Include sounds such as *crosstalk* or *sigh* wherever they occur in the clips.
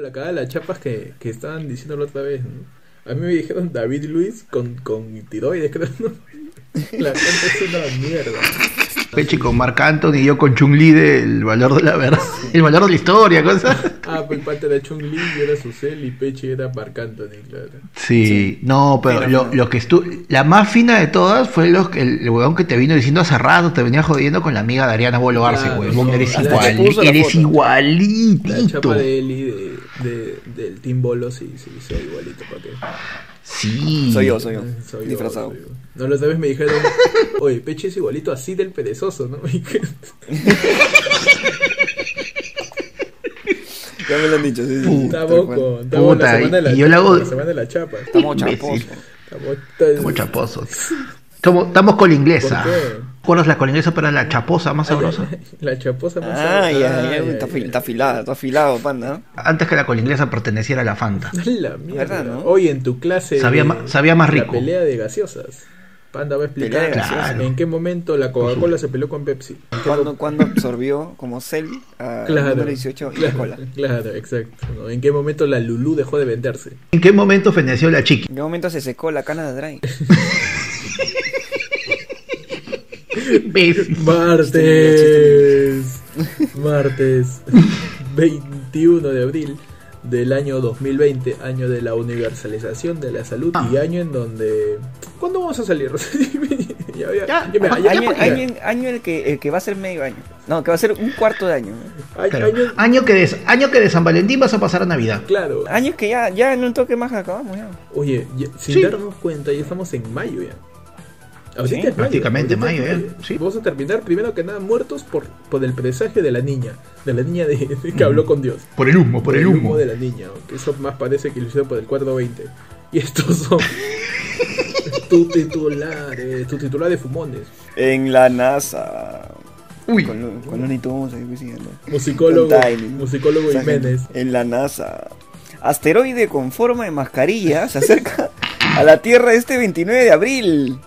La cagada de las chapas que, que estaban diciendo la otra vez. A mí me dijeron David Luis con, con tiroides, creo, ¿no? *laughs* La gente es una mierda. Peche con Marc Anthony y yo con Chung-Li del valor de la verdad. El valor de la historia, cosa. Ah, pues el pata era Chung Li, yo era Susel y Peche era Marc Anthony, claro. Sí, no, pero lo, lo que estuvo. La más fina de todas fue los, el, el huevón que te vino diciendo hace rato, te venía jodiendo con la amiga de Ariana Bolo Arce, Claro, huevón. no, Eres igual, eres foto. La igualitito. chapa de Eli de, de, del Team Bolo, sí, sí, soy igualito, ¿para qué? Sí. Soy yo, soy yo. Soy yo, disfrazado. soy yo. No, la otra vez me dijeron, *laughs* oye, Peche es igualito así del perezoso, ¿no? *laughs* Ya me lo han dicho, sí, sí, sí. Estamos con, estamos Puta, la semana de la, y yo le hago- la semana de la chapa. Estamos chaposos. Estamos, Como chaposos. Estamos, estamos con la inglesa. ¿Por qué? ¿Recuerdas la inglesa para la chaposa más sabrosa? *laughs* La chaposa más Ah, ya, ya, Ay, está, ay, afil- ay. está afilado, está afilado, panda. Antes que la con la inglesa perteneciera a la Fanta. La mierda. ¿Verdad, no? Hoy en tu clase. Sabía de- sabía más rico. La pelea de gaseosas. Panda va a explicar Pelea de gaseosas. en qué momento la Coca-Cola se peleó con Pepsi. ¿En qué Cuando, cuando absorbió como Cell a Claro, número 18 y claro, cola. claro, exacto. ¿no? ¿En qué momento la Lulú dejó de venderse? ¿En qué momento feneció la chiqui? ¿En qué momento se secó la cana de Dry? *laughs* Imbécil. Martes. Martes 21 de abril del año 2020, año de la universalización de la salud Ah. y año en donde... ¿Cuándo vamos a salir? *laughs* ya, ya, Ya, ya me- ya- año, año, año el, que, el que va a ser medio año. No, que va a ser un cuarto de año. ¿no? año- Claro. año- Año, que de, año que de San Valentín vas a pasar a Navidad. claro. Años que ya, ya en un toque más acabamos ya. Oye, ya- sin Sí. darnos cuenta, ya estamos en mayo ya. Ahorita Sí, es mayo, prácticamente mayo, ¿eh? Sí. Vamos a terminar primero que nada muertos por, por el presagio de la niña, de la niña de, *laughs* de que habló con Dios. Por el humo, por el humo. de la niña, que eso más parece que lo hicieron por el 420. Y estos son *laughs* tu titular, eh, tu titular de fumones, En la NASA. Uy. Con, con Looney Tunes ahí diciendo. musicólogo, musicólogo. Jiménez. En la NASA. Asteroide con forma de mascarilla se acerca a la Tierra este 29 de abril.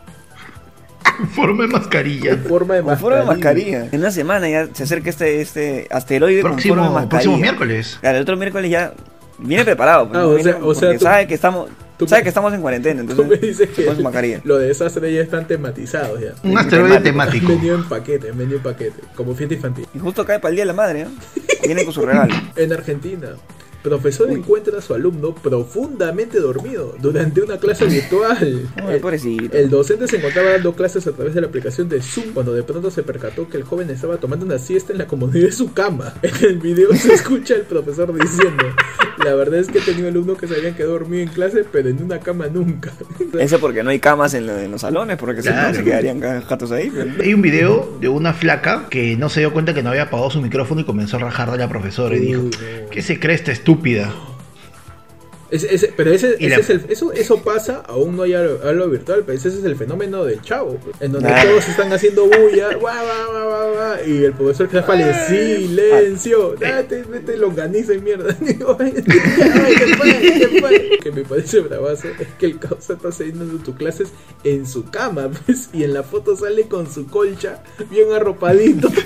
*laughs* Forma de mascarilla. En forma de Con forma de mascarilla. En una semana ya se acerca este, este asteroide con forma de Próximo, mascarilla. próximo miércoles. Claro, el otro miércoles ya viene preparado. pues, Ah, ¿no? o Viene sea- o sea, tú- sabe que estamos, tú sabe me- que estamos en cuarentena, Tú me entonces dices que mascarilla. lo de desastre ya están tematizados ya. Un asteroide temático. *laughs* venido en paquete, han venido en paquete, como fiesta infantil. Y justo cae para el día de la madre, ¿no? Viene con su regalo. *laughs* En Argentina, profesor encuentra a su alumno profundamente dormido durante una clase virtual. *laughs* Ay, El- pobrecito. El docente se encontraba dando clases a través de la aplicación de Zoom cuando de pronto se percató que el joven estaba tomando una siesta en la comodidad de su cama. *laughs* En el video se escucha al profesor diciendo, la verdad es que he tenido alumnos que se habían quedado dormidos en clase, pero en una cama nunca. *laughs* Eso porque no hay camas en, lo- en los salones, porque si no se quedarían jatos ahí. pero- Hay un video de una flaca que no se dio cuenta que no había apagado su micrófono y comenzó a rajar de la profesora y dijo, Uy, no. ¿qué se cree esta estúpida? Ese- ese- pero ese, ese la- es el, eso, eso pasa, aún no hay algo, algo virtual, pero ese es el fenómeno del chavo, en donde Ah. todos están haciendo bulla, *laughs* guau, guau, guau, guau, guau, y el profesor que sale, silencio, date, vete longaniza y mierda. Que me parece bravazo es que el causa está haciendo tus clases en su cama, *laughs* pues, y en la foto sale con su colcha bien arropadito. *laughs*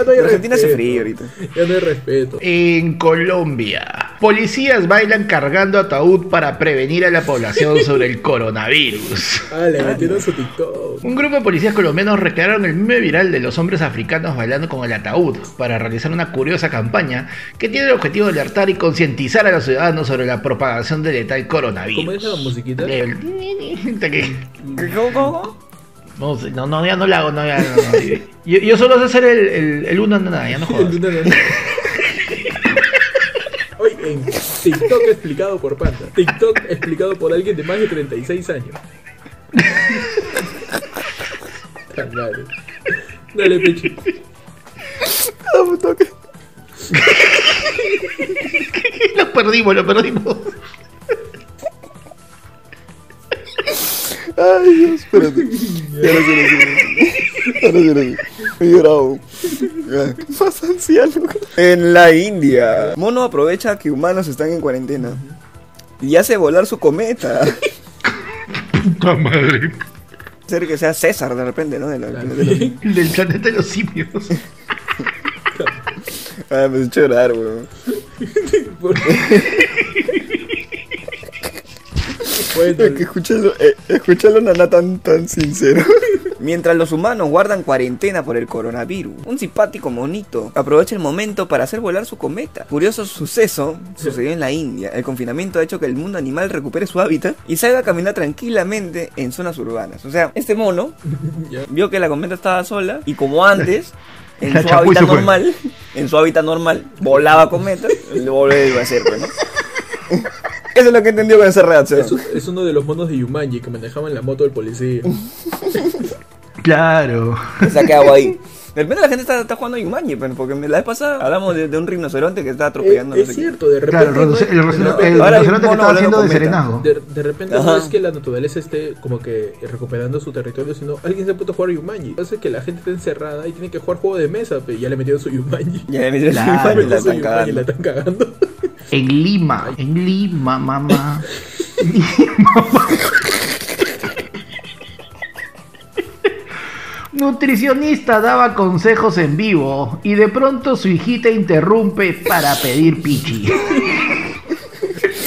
ya no hay En Argentina hace respeto. frío ahorita. Ya no hay respeto. En Colombia, policías bailan cargando ataúd para prevenir a la población *laughs* sobre el coronavirus. Ah, le metieron su TikTok. Un grupo de policías colombianos recrearon el meme viral de los hombres africanos bailando con el ataúd para realizar una curiosa campaña que tiene el objetivo de alertar y concientizar a los ciudadanos sobre la propagación del letal coronavirus. ¿Cómo es la musiquita? El- *laughs* ¿Cómo, cómo? No, no, no, ya no la hago, no, ya no, no. Yo, yo solo sé hacer el, el, el uno, nada, ya no *laughs* jodas. No, no, no. Hoy en TikTok explicado por Panda. TikTok explicado por alguien de más de 36 años. *laughs* Tan madre. Dale, pecho. *laughs* Lo perdimos, lo perdimos. Ay, Dios, espérate. Ya no sé, no sé. Ya no sé, no sé. Me he llorado. ¿Qué pasa, anciano? En la India, Mono aprovecha que humanos están en cuarentena y hace volar su cometa. Puta madre. Ser que sea César de repente, ¿no? De la- de la- del planeta de los simios. Ay, me he hecho llorar, weón. *laughs* Por- bueno, Es que escucharlo, eh, escucharlo Naná tan, tan sincero. *laughs* Mientras los humanos guardan cuarentena por el coronavirus, un simpático monito aprovecha el momento para hacer volar su cometa. Curioso suceso sucedió en la India. El confinamiento ha hecho que el mundo animal recupere su hábitat y salga a caminar tranquilamente en zonas urbanas. O sea, este mono *laughs* vio que la cometa estaba sola y como antes, *laughs* en su hábitat normal, en su hábitat normal, volaba cometas, lo volvió a hacer, pues, ¿no? Eso es lo que entendió con esa reacción. es, es uno de los monos de Yumanji que manejaban la moto del policía. *laughs* Claro. Se ha quedado ahí. *laughs* De repente la gente está, está jugando a Yumanji, pero porque la vez pasada hablamos de, de un rinoceronte que estaba Eh, atropellando. no es sé qué. cierto, de repente. Claro, el, no es- no, rinoceronte que estaba hablando haciendo con de repente no es que la naturaleza esté como que recuperando su territorio, sino alguien se ha puesto a jugar Yumanji. Hace que la gente esté encerrada y tiene que jugar juego de mesa, pero ya le metieron su Yumanji. Ya me metieron Claro. *laughs* Yumanji la Su están Yumanji y la cagando. están cagando. En Lima, en Lima, mamá. Nutricionista daba consejos en vivo y de pronto su hijita interrumpe para pedir pichi.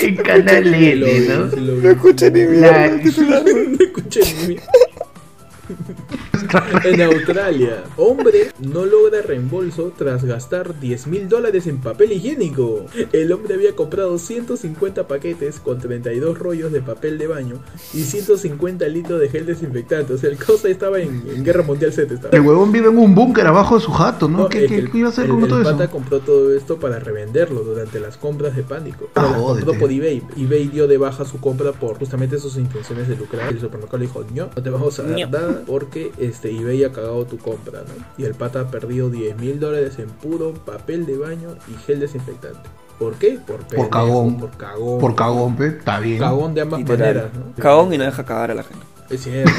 en Canal N, ¿no? No escuché ni mierda. No escuché ni mi- *laughs* *laughs* En Australia, hombre no logra reembolso tras gastar 10 mil dólares en papel higiénico. El hombre había comprado 150 paquetes con 32 rollos de papel de baño y 150 litros de gel desinfectante. O sea, el cosa estaba en, en Guerra Mundial Z. Estaba. El huevón vive en un búnker abajo de su jato, ¿no? No, ¿Qué, es qué- el- qué iba a hacer el- con el todo pata eso? compró todo esto para revenderlo durante las compras de pánico. Ah, Pero las jódete. compró por eBay. eBay dio de baja su compra por justamente sus intenciones de lucrar. El supermercado le dijo, no, no te vamos a dar No. nada porque este eBay ha cagado tu compra, ¿no? Y el pata ha perdido 10 mil dólares en puro papel de baño y gel desinfectante. ¿Por qué? Por, pendejo, cagón. Por cagón. Por cagón, pe, está bien. Cagón de ambas Literal. maneras, ¿no? Cagón y no deja cagar a la gente. Es cierto.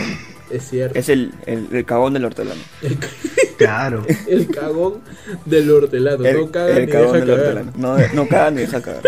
*laughs* es cierto. Es el, el, el cagón del hortelano. El, *laughs* Claro. *laughs* el cagón del hortelano. El, no caga ni deja cagar. hortelano. No, no caga ni deja cagar.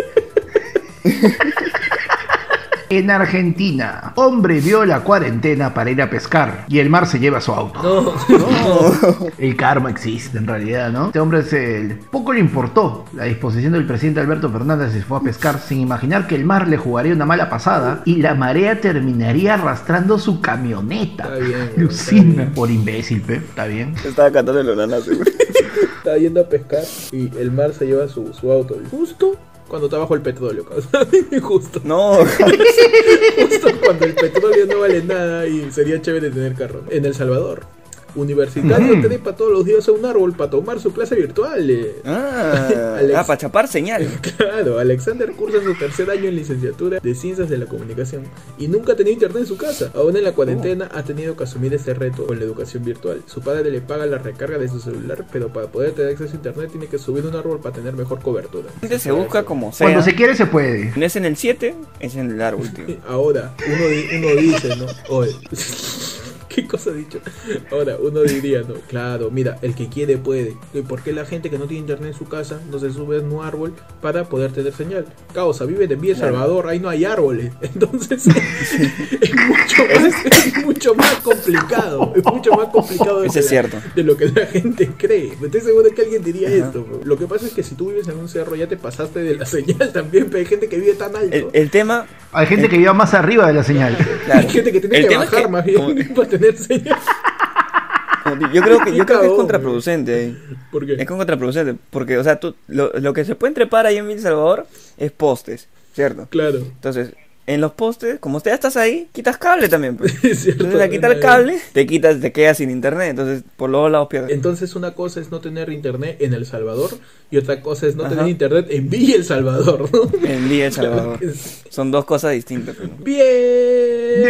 En Argentina, hombre vio la cuarentena para ir a pescar y el mar se lleva su auto. *laughs* No, El karma existe en realidad, ¿no? Este hombre se poco le importó la disposición del presidente Alberto Fernández y se fue a pescar sin imaginar que el mar le jugaría una mala pasada y la marea terminaría arrastrando su camioneta. Está bien, Lucina. está. Por imbécil, pe, está bien. Estaba cantando el. *laughs* Estaba yendo a pescar y el mar se lleva su, su auto. Justo cuando está bajo el petróleo. *laughs* Justo. No, *laughs* Justo cuando el petróleo no vale nada y sería chévere tener carro. En El Salvador. Universitario trepa todos los días a un árbol para tomar su clase virtual. eh. Ah, *laughs* Alex. ah para chapar señal. *laughs* Claro, Alexander cursa su tercer año en licenciatura de Ciencias de la Comunicación y nunca ha tenido internet en su casa. Aún en la cuarentena ha tenido que asumir este reto con la educación virtual. Su padre le paga la recarga de su celular, pero para poder tener acceso a internet tiene que subir un árbol para tener mejor cobertura. Gente se busca como sea. Cuando se quiere se puede. No es en el 7, es en el árbol, tío. *laughs* Ahora, uno, uno dice, ¿no? Oye, ¿qué cosa dicho? Ahora, uno diría, ¿no? Claro, mira, el que quiere puede. ¿Y ¿Por qué la gente que no tiene internet en su casa no se sube a un árbol para poder tener señal? Causa, vive en Villa. Salvador, ahí no hay árboles. *laughs* Entonces, es, mucho más, es mucho más complicado. Es mucho más complicado de, Eso es la- cierto. de lo que la gente cree. Estoy seguro que alguien diría Ajá. esto. bro. Lo que pasa es que si tú vives en un cerro ya te pasaste de la señal también, pero hay gente que vive tan alto. El, el tema, Hay gente que viva más arriba de la señal. claro. Hay gente que tiene El que es bajar que, más bien como- *laughs* para tener yo creo que, yo creo que es contraproducente. ahí. ¿Por qué? Es contraproducente. Porque, o sea, tú, lo, lo que se puede trepar ahí en El Salvador es postes, ¿cierto? Claro. Entonces, en los postes, como usted ya estás ahí, quitas cable también. Pues. *laughs* Es cierto, Entonces, al quitar cable, te quitas, te quedas sin internet. Entonces, por los dos lados pierdes. Entonces una cosa es no tener internet en El Salvador y otra cosa es no Ajá. tener internet en Villa El Salvador. ¿no? *laughs* En Villa El Salvador. Son dos cosas distintas. ¿no? Bien.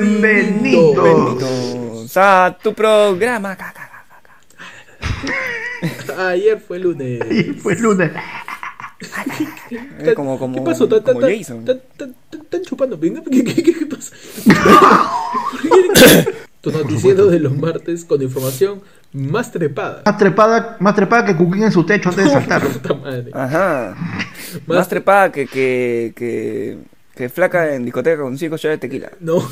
Bienvenido. Bienvenidos a tu programa. *laughs* Ayer fue lunes. Y fue lunes. Eh, como, como, ¿Qué pasó? ¿Tan, como tan- Jason. tan- tan- chupando? ¿Qué, qué, qué, qué pasa? *laughs* tu noticiero de los martes con información más trepada. Más trepada, más trepada que Cuquín en su techo antes de saltar. Puta madre. Ajá. Más- Más trepada que, que, que, que flaca en discoteca con cinco shots de tequila. No. *laughs* *laughs*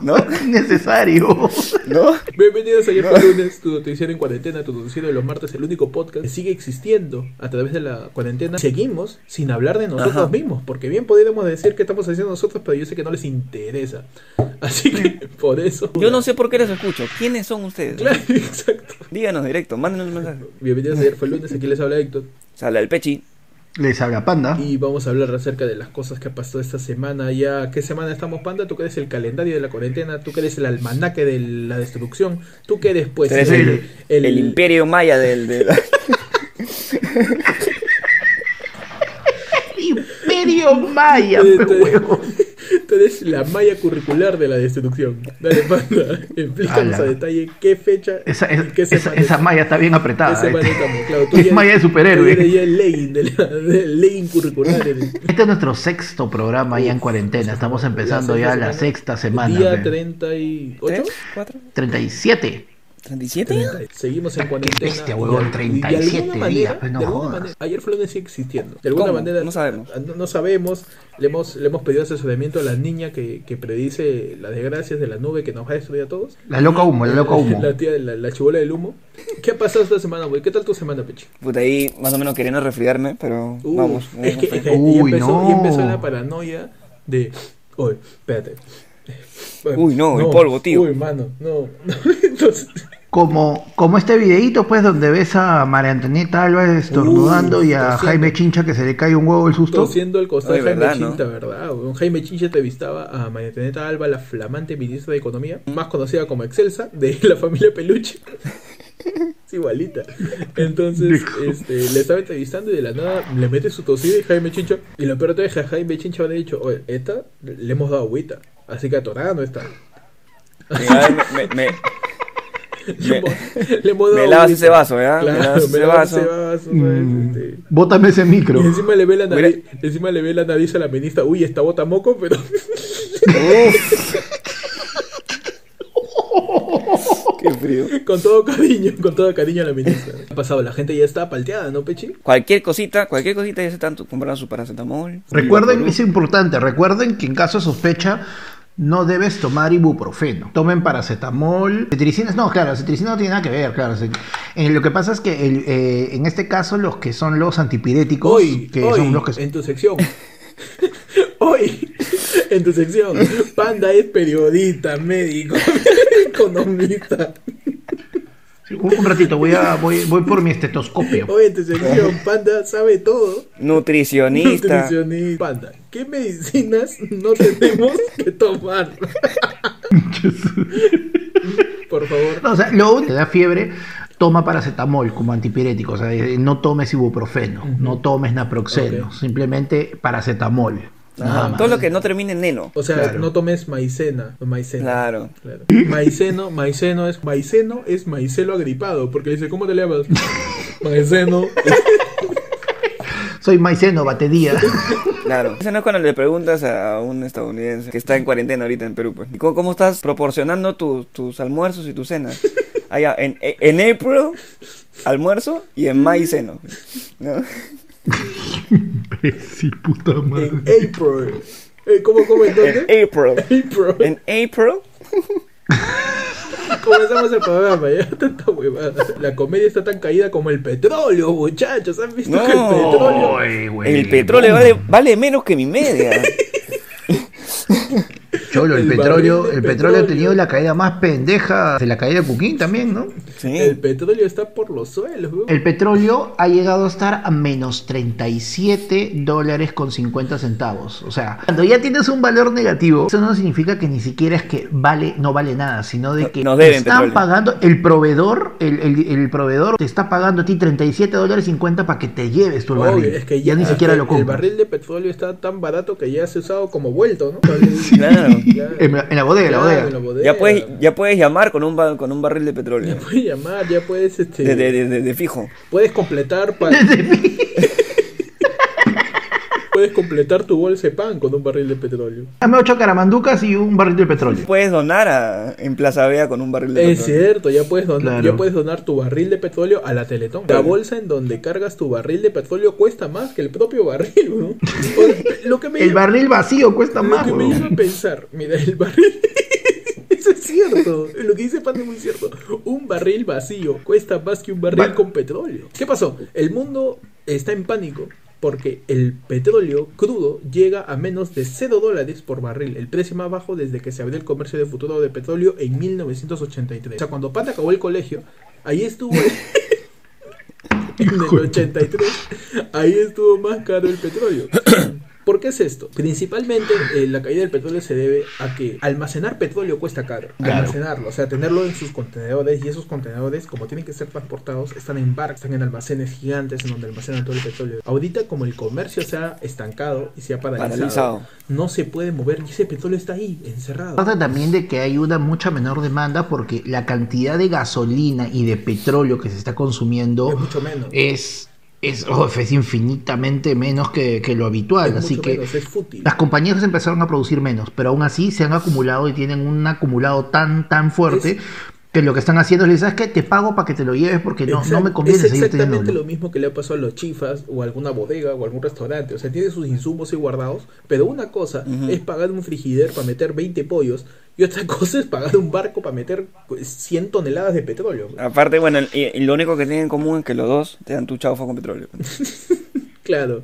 ¿No? *laughs* Necesario. ¿No? Bienvenidos a Ayer fue lunes, tu noticiero en cuarentena, tu noticiero de los martes, el único podcast que sigue existiendo a través de la cuarentena. Seguimos sin hablar de nosotros Ajá. mismos, porque bien podríamos decir que estamos haciendo nosotros, pero yo sé que no les interesa. Así que *laughs* por eso. Yo no sé por qué les escucho. ¿Quiénes son ustedes? Claro, *laughs* exacto. Díganos directo, mándenos un mensaje. Bienvenidos a Ayer fue lunes, aquí les habla Héctor. Sale el pechi. Les habla Panda. Y vamos a hablar acerca de las cosas que pasó esta semana. Ya, ¿qué semana estamos, Panda? Tú que eres el calendario de la cuarentena, tú que eres el almanaque de la destrucción, tú que eres pues eres el, el imperio maya del... de la- *laughs* *laughs* Imperio Maya, Tú- eres la malla curricular de la destrucción. Dale, Panda, explícanos Ala. a detalle qué fecha Esa, y qué esa, esa es. malla está bien ¿Qué apretada. tú Es ya- malla de superhéroe. ya el lane, de la- del lane curricular. Este es nuestro sexto programa ya en cuarentena. Estamos empezando ya la sexta semana. Día pe. 38. ¿Tres? ¿Cuatro? 37. ¿37? Seguimos en cuarentena. bestia, huevón, y de- y de 37 alguna manera- días, pues, no de alguna manera- ayer fue lunes sigue existiendo. De alguna ¿Cómo? manera. No sabemos. No, no sabemos. Le hemos, le hemos pedido asesoramiento a la niña que, que predice las desgracias de la nube que nos va a destruir a todos. La loca humo, la loca humo. *laughs* La tía, la, la chibola del humo. ¿Qué ha pasado esta semana, güey? ¿Qué tal tu semana, Pechi? Puta, ahí más o menos queriendo resfriarme, pero Uh, vamos. Es que, es que Uy, y empezó, no. y empezó la paranoia de. Oye, espérate. Uy, no, el polvo, tío. Uy, mano, no. *laughs* no. Entonces, Como, como este videíto, pues, donde ves a María Antonieta Álvarez estornudando Uh, y a tosiendo. Jaime Chincha que se le cae un huevo el susto. tosiendo el costado de Jaime ¿verdad, no? Chincha, ¿verdad? Un Jaime Chincha entrevistaba a María Antonieta Alba, la flamante ministra de Economía, más conocida como Excelsa, de la familia Peluche. *laughs* Es igualita. Entonces, este, le estaba entrevistando y de la nada le mete su tosida y Jaime Chincha. Y lo peor de es que a Jaime Chincha le ha dicho, oye, esta le hemos dado agüita. Así que atorada no está. Mira, me, me, me- *laughs* Le hemos- le hemos me lavas ese vaso, ¿verdad? Claro, me lavas ese me vaso. ese vaso, ¿sabes? Mm, Este, Bótame ese micro. Y encima le ve la Mira. nariz, encima le ve la nariz a la ministra, uy, esta bota moco, pero. *laughs* *laughs* Qué frío. con todo cariño, con todo cariño a la ministra. ¿Qué ha pasado? La gente ya está palteada, ¿no, Pechi? Cualquier cosita, cualquier cosita ya se están comprando su paracetamol. Recuerden, es importante, recuerden que en caso de sospecha no debes tomar ibuprofeno. Tomen paracetamol, cetiricinas, no, claro, cetiricina no tiene nada que ver, claro. eh, lo que pasa es que el, eh, en este caso los que son los antipiréticos, Hoy, que hoy, son los que en tu sección. *laughs* hoy, en tu sección. Panda es periodista, médico, *laughs* economista. Un, un ratito voy a voy, voy por mi estetoscopio. Hoy en tu sección, Panda sabe todo. Nutricionista. Nutricionista. Panda, ¿qué medicinas no tenemos que tomar? *laughs* Por favor. No, o sea, lo único que da fiebre, toma paracetamol como antipirético, o sea, no tomes ibuprofeno, no tomes naproxeno, simplemente paracetamol. Nada Ajá, más. Todo lo que no termine en neno. O sea, Claro. no tomes maicena. Maicena. Claro. Claro. Maiceno, maiceno es maiceno es maicelo agripado, porque dice, ¿cómo te llamas? *laughs* Maiceno. Soy maiceno, batedía. Claro. Ese no es cuando le preguntas a un estadounidense que está en cuarentena ahorita en Perú. Pues. ¿Y ¿Cómo, cómo estás proporcionando tu- tus almuerzos y tus cenas? Allá, en, en April, almuerzo y en May ceno. ¿No? *laughs* sí, puta En April. Eh, ¿Cómo, cómo En entonces? April. April. En April. *laughs* Comenzamos el programa, ya tanta huevada. La comedia está tan caída como el petróleo, muchachos. ¿Han visto No. que el petróleo? Güey. El petróleo vale, vale menos que mi media. *laughs* Cholo, el, el petróleo, el petróleo ha tenido la caída más pendeja de la caída de Cuquín también, ¿no? Sí. El petróleo está por los suelos. El petróleo ha llegado a estar a menos 37 dólares con 50 centavos. O sea, cuando ya tienes un valor negativo, eso no significa que ni siquiera es que vale, no vale nada, sino de que Nos deben están petróleo. pagando, el proveedor, el, el- el proveedor te está pagando a ti 37 dólares 50 para que te lleves tu Obvio, barril. es que ya, ni siquiera lo El compras. barril de petróleo está tan barato que ya se ha usado como vuelto, ¿no? *laughs* Claro. Claro. *laughs* En, la- en la bodega, en la Claro, bodega. en la bodega. Ya puedes, ya puedes llamar con un, ba- con un barril de Ya petróleo. puedes llamar, ya puedes, este, De, de- de- de- de fijo. puedes completar *laughs* pa- puedes completar tu bolsa de pan con un barril de petróleo. Dame ocho caramanducas y un barril de petróleo. Puedes donar a- en Plaza Vea con un barril de Es petróleo. cierto, ya puedes donar, Claro. ya puedes donar tu barril de petróleo a la Teletón. La bolsa en donde cargas tu barril de petróleo cuesta más que el propio barril, ¿no? Lo que me El barril vacío cuesta lo más, que me weón. lleva a pensar, mira, el barril *laughs* cierto. Lo que dice Panda es muy cierto. Un barril vacío cuesta más que un barril con petróleo. ¿Qué pasó? El mundo está en pánico porque el petróleo crudo llega a menos de 0 dólares por barril, el precio más bajo desde que se abrió el comercio de futuro de petróleo en 1983. O sea, cuando Panda acabó el colegio, ahí estuvo... *laughs* en el 83, ahí estuvo más caro el petróleo. *clears throat* ¿Por qué es esto? Principalmente eh, la caída del petróleo se debe a que almacenar petróleo cuesta caro. Claro. Almacenarlo, o sea, tenerlo en sus contenedores y esos contenedores, como tienen que ser transportados, están en barcos, están en almacenes gigantes en donde almacenan todo el petróleo. Ahorita, como el comercio se ha estancado y se ha paralizado, Paralizado. no se puede mover y ese petróleo está ahí, encerrado. Pasa también de que hay una mucha menor demanda porque la cantidad de gasolina y de petróleo que se está consumiendo Es mucho menos. es, es, oh, es infinitamente menos que, que lo habitual. Es así que menos, es fútil. las compañías empezaron a producir menos, pero aún así se han acumulado y tienen un acumulado tan, tan fuerte que lo que están haciendo es, ¿sabes qué? Te pago para que te lo lleves porque no, no me Exact- conviene Es exactamente teniéndolo. lo mismo que le ha pasado a los chifas o a alguna bodega o a algún restaurante. O sea, tiene sus insumos ahí guardados, pero una cosa Ujú. es pagar un frigider para meter 20 pollos y otra *laughs* cosa es pagar un barco para meter pues, 100 toneladas de petróleo. Aparte, bueno, y, y lo único que tienen en común es que los dos te dan tu chaufa con petróleo. *laughs* Claro,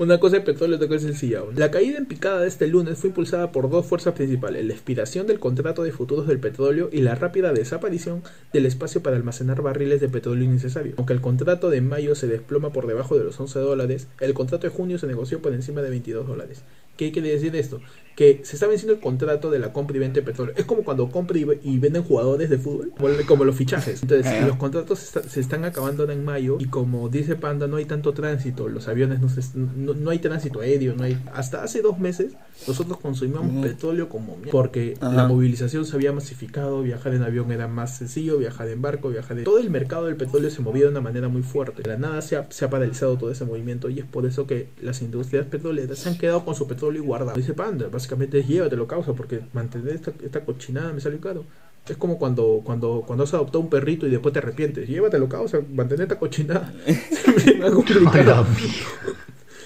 una cosa es petróleo, otra cosa sencilla. La caída en picada de este lunes fue impulsada por dos fuerzas principales, la expiración del contrato de futuros del petróleo y la rápida desaparición del espacio para almacenar barriles de petróleo innecesario. Aunque el contrato de mayo se desploma por debajo de los 11 dólares, el contrato de junio se negoció por encima de 22 dólares. ¿Qué quiere decir esto? Que se está venciendo el contrato de la compra y venta de petróleo. Es como cuando compra y, y venden jugadores de fútbol, como, como los fichajes. Entonces, Ah, los contratos se, está- se están acabando ahora en mayo y como dice Panda, no hay tanto tránsito, los aviones no, se- no, no hay tránsito aéreo, no hay hasta hace dos meses nosotros consumíamos petróleo como mierda, porque Ajá. la movilización se había masificado, viajar en avión era más sencillo, viajar en barco, viajar en... Todo el mercado del petróleo se movía de una manera muy fuerte. De la nada se ha, se ha paralizado todo ese movimiento y es por eso que las industrias petroleras se han quedado con su petróleo guardado. Dice Panda, básicamente es llévatelo causa porque mantener esta, esta cochinada me sale caro. Es como cuando, cuando, cuando has adoptado un perrito y después te arrepientes. Llévatelo, causa, mantener esta cochinada. *laughs* Siempre me ha complicado. *laughs*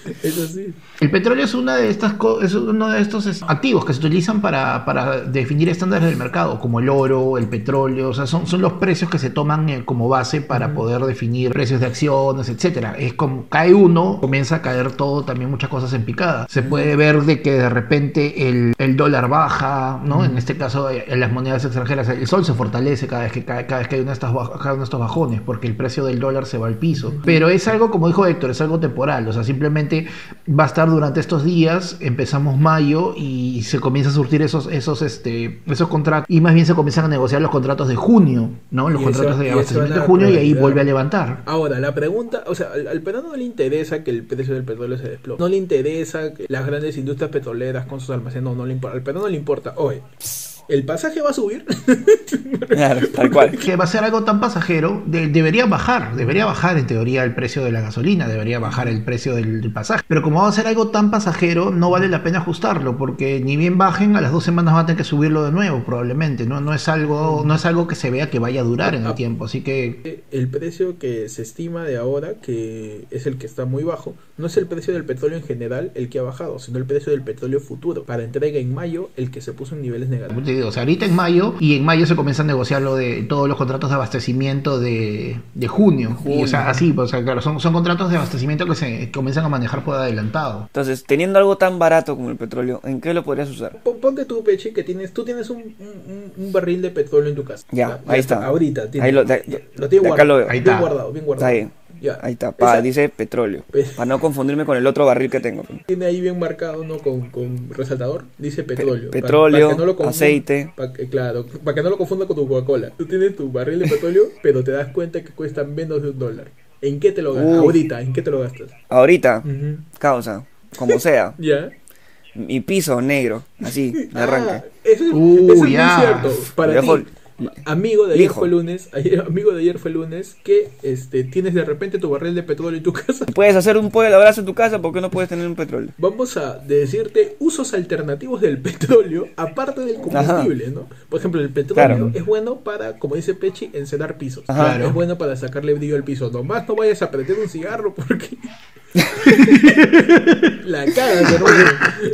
*laughs* Dios mío. Es así. El petróleo es una de estas es uno de estos es, activos que se utilizan para, para definir estándares del mercado, como el oro, el petróleo, o sea, son, son los precios que se toman eh, como base para poder definir precios de acciones, etcétera. Es como cae uno, comienza a caer todo, también muchas cosas en picada. Se puede ver de que de repente el, el dólar baja, ¿no? En este caso, eh, en las monedas extranjeras, el sol se fortalece cada vez que cae, cada vez que hay una de estas cada uno de estos bajones, porque el precio del dólar se va al piso. Pero es algo, como dijo Héctor, es algo temporal, o sea, simplemente va a estar durante estos días, empezamos mayo y se comienza a surtir esos, esos, este, esos contratos y más bien se comienzan a negociar los contratos de junio, ¿no? Los contratos eso- de abastecimiento de junio y ahí vuelve a levantar. Ahora, la pregunta, o sea, al, al peruano no le interesa que el precio del petróleo se desplome. No le interesa que las grandes industrias petroleras con sus almacenes, no, no le importa. Al peruano le importa, oye, ¿el pasaje va a subir? *laughs* Claro, tal cual. que va a ser algo tan pasajero, de- debería bajar, debería bajar en teoría el precio de la gasolina, debería bajar el precio del, del pasaje. Pero como va a ser algo tan pasajero, no vale la pena ajustarlo, porque ni bien bajen, a las dos semanas van a tener que subirlo de nuevo, probablemente. No, no, es, algo, no es algo que se vea que vaya a durar en el tiempo, así que el precio que se estima de ahora, que es el que está muy bajo, no es el precio del petróleo en general el que ha bajado, sino el precio del petróleo futuro. Para entrega en mayo, el que se puso en niveles negativos. O sea, ahorita en mayo, y en mayo se comienza a negociar lo de todos los contratos de abastecimiento de, de junio. Y, o sea, así, pues, o sea, claro, son, son contratos de abastecimiento que se comienzan a manejar por adelantado. Entonces, teniendo algo tan barato como el petróleo, ¿en qué lo podrías usar? Pon- Ponte tú, Pechi, que tienes, tú tienes un, un- un- un barril de petróleo en tu casa. Ya, ahí está. Ahorita, tienes, Ahí lo- de- lo tienes de acá guardado, lo veo. Ahí bien está. guardado, bien guardado. Está ahí. Ya. Ahí está, pa, Esa- dice petróleo. Pe- Para no confundirme con el otro barril que tengo. Tiene ahí bien marcado, ¿no? Con, con resaltador. Dice petróleo. Petróleo, pa que no lo confunda- aceite. pa que- claro, para que no lo confunda con tu Coca-Cola. Tú tienes tu barril de petróleo, *laughs* pero te das cuenta que cuesta menos de un dólar. ¿En qué te lo gastas? Ahorita, ¿en qué te lo gastas? Ahorita, causa, como sea. *laughs* ¿Ya? Mi piso negro, así, de Ah, arranque. eso es, Uh, eso es muy cierto. Para ti, amigo de ayer fue lunes, ayer, amigo de ayer fue lunes, que este, tienes de repente tu barril de petróleo en tu casa. *laughs* Puedes hacer un pollo al abrazo en tu casa, ¿por qué no puedes tener un petróleo? Vamos a decirte usos alternativos del petróleo, aparte del combustible, ¿no? Por ejemplo, el petróleo Claro. es bueno para, como dice Pechi, encerar pisos. Ajá. Claro. Es bueno para sacarle brillo al piso. Nomás no vayas a prender un cigarro *laughs* porque... *laughs* la cagas, hermano.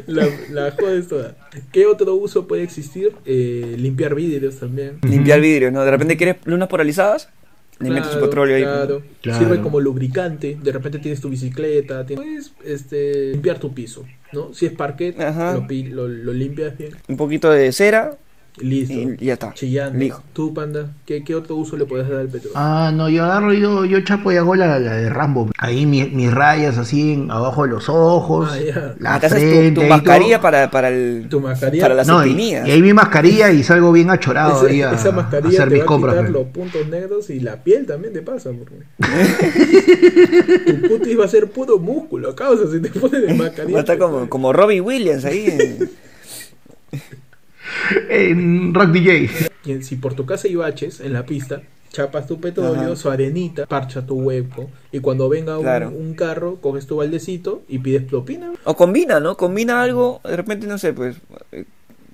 La, la jodes toda. ¿Qué otro uso puede existir? Eh, limpiar vidrios también. Limpiar vidrio, ¿no? De repente quieres lunas polarizadas, le metes Claro, petróleo ahí. Claro. Claro. Sirve como lubricante. De repente tienes tu bicicleta. Tienes, puedes este, limpiar tu piso. ¿no? Si es parquet, lo, lo, lo limpias bien. Un poquito de cera Listo. y ya está. Chillando. Listo. Tú, panda, ¿qué, qué otro uso le puedes dar al petróleo? Ah, no, yo agarro, yo, yo chapo y hago la, la de Rambo. Ahí mi- mis rayas así en- abajo de los ojos, Ah, ya. la te haces tu- frente, tu, ahí mascarilla todo. para, para el Tu mascarilla. para las No, y, ahí mi mascarilla y salgo bien achorado Ese- ahí a, esa a mascarilla hacer te mis va a compras. quitar los puntos negros y la piel también te pasa. Porque... *laughs* tu putis va a ser puro músculo, causa, si te pones de mascarilla. Va a estar como, como Robbie Williams ahí. eh. En Rock DJ. Y si por tu casa hay baches en la pista, chapas tu petróleo, Ajá. su arenita, parcha tu hueco. Y cuando venga un, Claro. un carro, coges tu baldecito y pides propina. O combina, ¿no? Combina algo, de repente, no sé, pues. eh,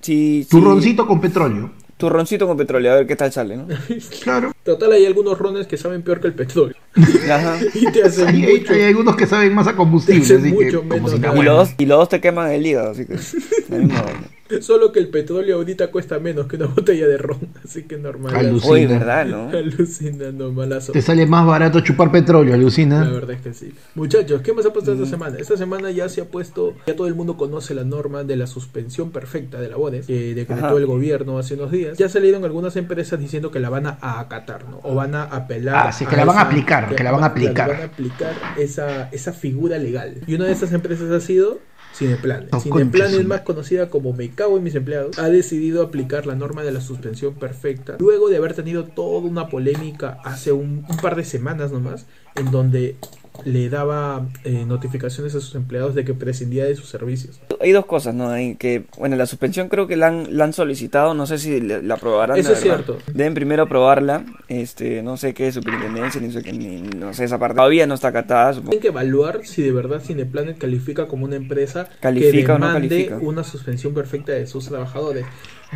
Si, si- Turroncito con petróleo. Turroncito con petróleo, a ver qué tal sale, ¿no? *laughs* Claro. Total, hay algunos rones que saben peor que el petróleo. *laughs* Ajá. y te hacen Hay, mucho. hay algunos que saben más a combustible, Te hacen así que mucho como menos si Y los, dos, y los dos te queman el hígado, así que. *laughs* la. *laughs* Solo que el petróleo ahorita cuesta menos que una *laughs* botella de ron. Así que normal. Alucina. ¿verdad, no? *laughs* Alucina, normalazo. Te sale más barato chupar petróleo, La alucina. verdad es que sí. Muchachos, ¿qué más ha pasado Mm. esta semana? Esta semana ya se ha puesto, ya todo el mundo conoce la norma de la suspensión perfecta de labores que decretó Ajá. el gobierno hace unos días. Ya salieron algunas empresas diciendo que la van a acatar, ¿no? O van a apelar. Ah, sí, que la van a aplicar, que la van a aplicar. van a aplicar esa, esa figura legal. Y una de esas empresas ha sido Cineplanet. No, Cineplanet, concha más conocida como Me cago en mis empleados, ha decidido aplicar la norma de la suspensión perfecta luego de haber tenido toda una polémica hace un, un par de semanas nomás, en donde le daba eh, notificaciones a sus empleados de que prescindía de sus servicios. Hay dos cosas, ¿no? Hay que, bueno, la suspensión creo que la han, la han solicitado, no sé si la, la aprobarán. Eso es verdad. cierto. Deben primero aprobarla, este, no sé qué, superintendencia, ni sé qué, ni- no sé esa parte. Todavía no está acatada, supongo. Tienen que evaluar si de verdad Cineplanet califica como una empresa Califica o que no demande califica. una suspensión perfecta de sus trabajadores.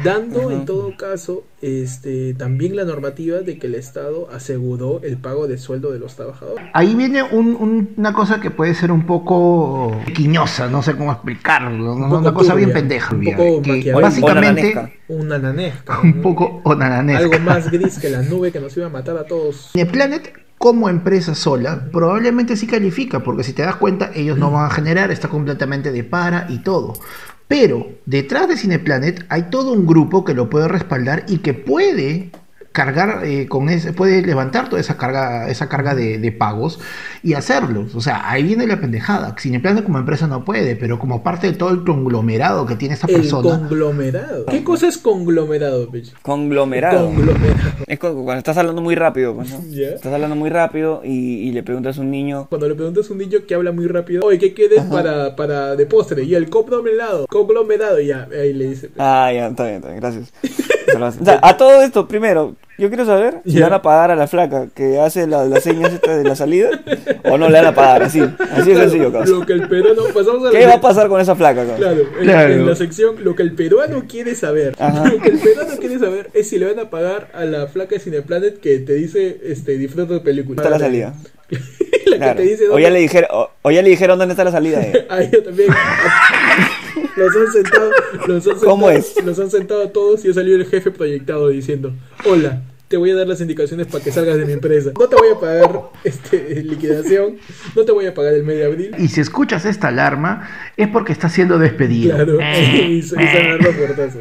Dando en todo caso este también la normativa de que el Estado aseguró el pago de sueldo de los trabajadores. Ahí viene un- un- una cosa que puede ser un poco quiñosa, no sé cómo explicarlo, poco una cosa bien pendeja. un poco que básicamente. Una nanesca. un *laughs* poco onananesca. Algo más gris que la nube que nos iba a matar a todos. *laughs* Cineplanet como empresa sola probablemente sí califica, porque si te das cuenta ellos no van a generar, está completamente de para y todo. Pero detrás de Cineplanet hay todo un grupo que lo puede respaldar y que puede cargar eh, con ese, puede levantar toda esa carga, esa carga de, de pagos y hacerlos. O sea, ahí viene la pendejada. Cineplanet como empresa no puede, pero como parte de todo el conglomerado que tiene esta El persona. conglomerado. ¿Qué cosa es conglomerado, bitch? Conglomerado. Conglomerado. Es cu- cuando estás hablando muy rápido, pues, ¿no? Estás hablando muy rápido y, y le preguntas a un niño, Cuando le preguntas a un niño que habla muy rápido, oye, ¿qué quieres para, para de postre? Y el conglomerado, conglomerado, y ya, ahí le dice. ah, ya, está bien, está bien, gracias. *laughs* *laughs* O sea, a todo esto, primero, yo quiero saber si le van a pagar a la flaca que hace la- las señas estas de la salida o no le van a pagar, así, así de sencillo, cabrón. Lo que el peruano, pasamos a la ¿Qué va a pasar con esa flaca, cabrón? Claro, en, Claro. en la sección, lo que el peruano quiere saber. Ajá. Lo que el peruano quiere saber es si le van a pagar a la flaca de Cineplanet que te dice, este, disfruta tu película. ¿Dónde está la salida? *laughs* la Claro. que te dice O dónde- ya le dijeron, o, o ya le dijeron dónde está la salida. eh. *laughs* A ella también. *laughs* Los han sentado, los han sentado, ¿Cómo es? Los han sentado todos y ha salido el jefe proyectado diciendo, hola, te voy a dar las indicaciones para que salgas de mi empresa. No te voy a pagar este, liquidación, no te voy a pagar el mes de abril. Y si escuchas esta alarma es porque está siendo despedido. Claro, Eh,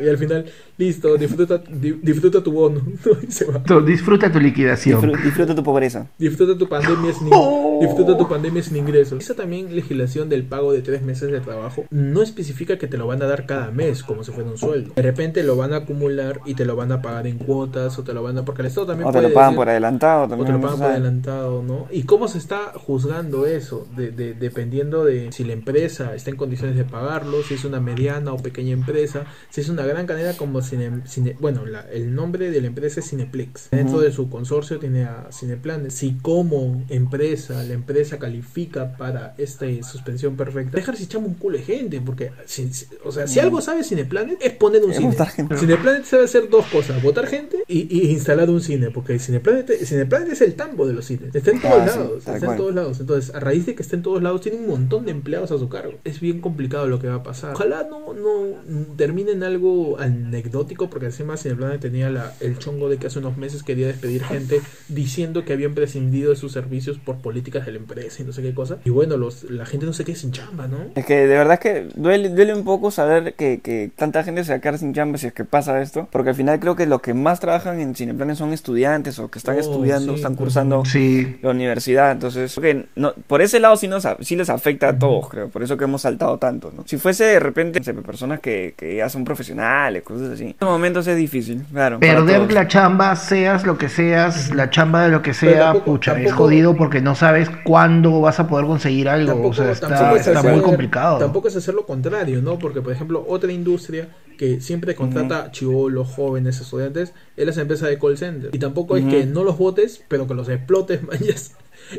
y al final, listo, disfruta, di- disfruta tu bono. *laughs* Y se va. Tú Disfruta tu liquidación. Disfru- disfruta tu pobreza. Disfruta tu pandemia sin, Oh. disfruta tu pandemia sin ingresos. Esa también legislación del pago de tres meses de trabajo no especifica que te lo van a dar cada mes como si fuera un sueldo. De repente lo van a acumular y te lo van a pagar en cuotas o te lo van a porque también O te puede lo pagan decir- por adelantado o te también. lo pagan por adelantado, ¿no? ¿Y cómo se está juzgando eso? De, de- dependiendo de si la empresa está en condiciones de pagarlo, si es una mediana o pequeña empresa, si es una gran cadena como Cine, Cine- bueno, la- el nombre de la empresa es Cineplex. Dentro de su consorcio tiene a Cineplanet. Si como empresa, la empresa califica para esta suspensión perfecta, dejar si echamos un culo de gente, porque, si- si- o sea, si algo sabe Cineplanet es poner un Es cine. Cineplanet sabe hacer dos cosas, votar gente y, y instalar un cine, porque Cineplanet, Cineplanet es el tambo de los cines. Está en todos Ah, sí, lados, está en todos lados. Entonces, a raíz de que está en todos lados, tiene un montón de empleados a su cargo. Es bien complicado lo que va a pasar. Ojalá no, no termine en algo anecdótico, porque encima Cineplanet tenía la, el chongo de que hace unos meses quería despedir gente diciendo que habían prescindido de sus servicios por políticas de la empresa y no sé qué cosa. Y bueno, los, la gente no se quede sin chamba, ¿no? Es que de verdad es que duele, duele un poco saber que, que tanta gente se va a quedar sin chamba si es que pasa esto. Porque al final creo que los que más trabajan en Cineplanes son estudiantes o que están Oh, estudiando, sí, están cursando Sí. la universidad. Entonces, no, por ese lado sí, nos, sí les afecta a todos, creo. Por eso que hemos saltado tanto, ¿no? Si fuese de repente personas que, que ya son profesionales, cosas así. En estos momentos es difícil, claro. Perder la chamba, seas lo que seas, la chamba de lo que sea, tampoco- pucha, es jodido porque no sabes cuándo vas a poder conseguir algo. Tampoco, o sea, está, es está hacer- muy complicado. Tampoco es hacer lo contrario, ¿no? Porque, por ejemplo, otra industria que siempre contrata chivolos, jóvenes, estudiantes, es la empresa de call center. Y tampoco es Ujú. que no los votes, pero que los explotes, *laughs* mañas.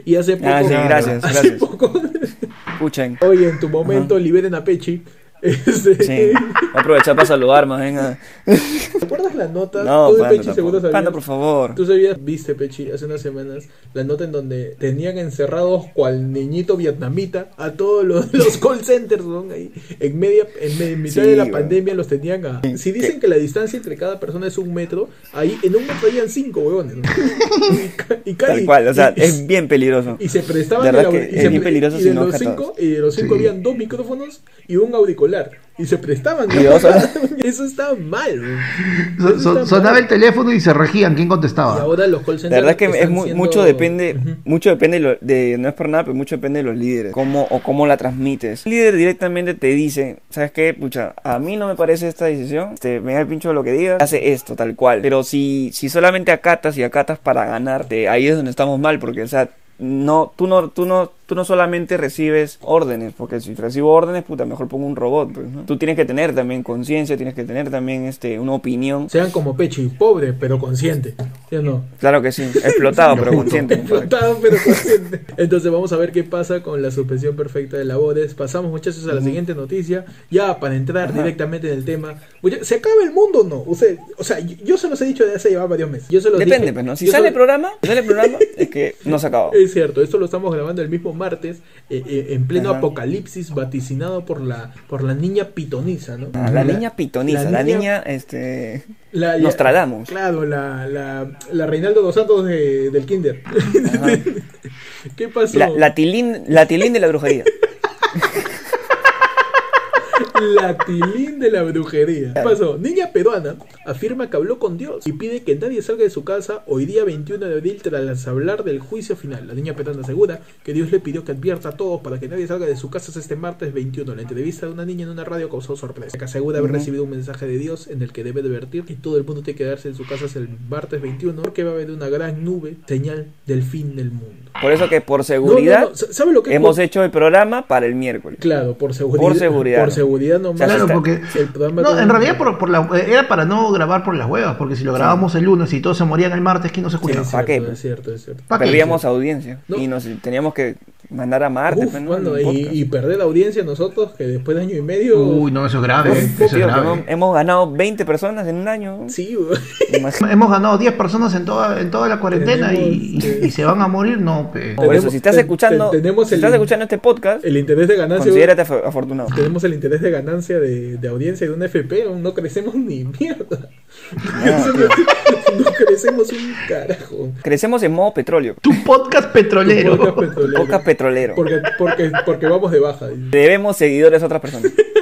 Y hace poco. Ah, sí, gracias, *laughs* hace gracias. poco. Escuchen. Oye, en tu momento liberen a Pechi. Este, Sí. Voy a aprovechar para saludar más, venga. ¿Te acuerdas la nota? No, Tú de Panda, Pechi seguro sabías. Panda, por favor. Tú sabías, viste Pechi, hace unas semanas, la nota en donde tenían encerrados cual niñito vietnamita a todos los, *laughs* los call centers, ¿no? Ahí, en media, en, en mitad Sí, de la güey. pandemia los tenían a... Si dicen que la distancia entre cada persona es un metro, ahí en un metro habían cinco huevones, ¿no? y, y Tal cual, o sea, y- es bien peligroso. y se prestaban De la- que y es se bien peligroso y de los cinco y de los cinco Sí. habían dos micrófonos y un auricular y se prestaban Y dos- *laughs* eso estaba mal Eso so- está sonaba mal. el teléfono y se regían quién y contestaba. ahora los call La centers verdad es que es están mu- siendo- mucho depende, mucho depende de- no es por nada, pero mucho depende de los líderes, cómo o cómo la transmites. El líder directamente te dice, ¿sabes qué? Pucha, a mí no me parece esta decisión, este, me da el pincho de lo que digas, hace esto tal cual. Pero si, si solamente acatas y acatas para ganarte, ahí es donde estamos mal, porque o sea, no, tú no, tú no, tú no solamente recibes órdenes, porque si recibo órdenes, puta, mejor pongo un robot, pues, ¿no? Tú tienes que tener también conciencia, tienes que tener también este, una opinión. Sean como Pechi, pobre pero consciente. ¿Sí o no? Claro que sí, explotado, *laughs* pero consciente. Explotado pero consciente. Entonces vamos a ver qué pasa con la suspensión perfecta de labores. Pasamos muchachos a la siguiente noticia. Ya para entrar Ajá. directamente en el tema. ¿Se acaba el mundo o no? O sea, o sea, yo se los he dicho de hace ya varios meses. Yo se los Depende, dije- pues, ¿no? Si sale el programa, si sale el programa, es que no se acabó. Es cierto, esto lo estamos grabando el mismo martes, eh, eh, en pleno Ajá. apocalipsis vaticinado por la por la niña pitonisa, ¿no? Ah, la niña pitoniza, la, la niña, niña- este... La- Nostradamus. Claro, la, la, la Reinaldo dos Santos de- del Kinder. *laughs* ¿Qué pasó? La, la tilín, la tilín de la brujería. *laughs* La tilín de la brujería. ¿Qué pasó? Niña peruana afirma que habló con Dios y pide que nadie salga de su casa hoy día 21 de abril tras hablar del juicio final. La niña peruana asegura que Dios le pidió que advierta a todos para que nadie salga de su casa este martes 21. La entrevista de una niña en una radio causó sorpresa. Que asegura haber recibido un mensaje de Dios en el que debe advertir que todo el mundo tiene que quedarse en su casa el martes 21 porque va a haber una gran nube, señal del fin del mundo. Por eso que por No, seguridad no, no, ¿Sabe lo que hemos hecho el programa para el miércoles. Claro, por seguridad. Por seguridad. Por seguridad nomás. Sea, Claro, está- porque. El programa No, en realidad por, por la, era para no grabar por las huevas, porque si lo grabamos el lunes y todos se morían el martes, ¿quién no se Sí, escuchaba? es ¿Pa' cierto, qué? es cierto, es cierto. Perdíamos audiencia No. y nos teníamos que mandar a Marte. Uf, pues, y, perder la audiencia nosotros, que después de año y medio. Uy, no, eso es grave. Uf, eso es tío, grave. hemos, hemos ganado 20 personas en un año. Sí. Hemos ganado 10 personas en toda, en toda la cuarentena y, Tenemos, y- y se van a morir, no, pe. Por eso, si estás escuchando, te- tenemos si el- estás escuchando este podcast, El interés de ganancia. considérate af- afortunado. Tenemos el interés de ganancia de, de audiencia de un FP, aún no crecemos ni mierda. No, crecemos un carajo. Crecemos en modo petróleo. Tu podcast petrolero. Podcast petrolero. Podcast petrolero. Porque, porque, porque vamos de baja. Debemos seguidores a otras personas. *laughs*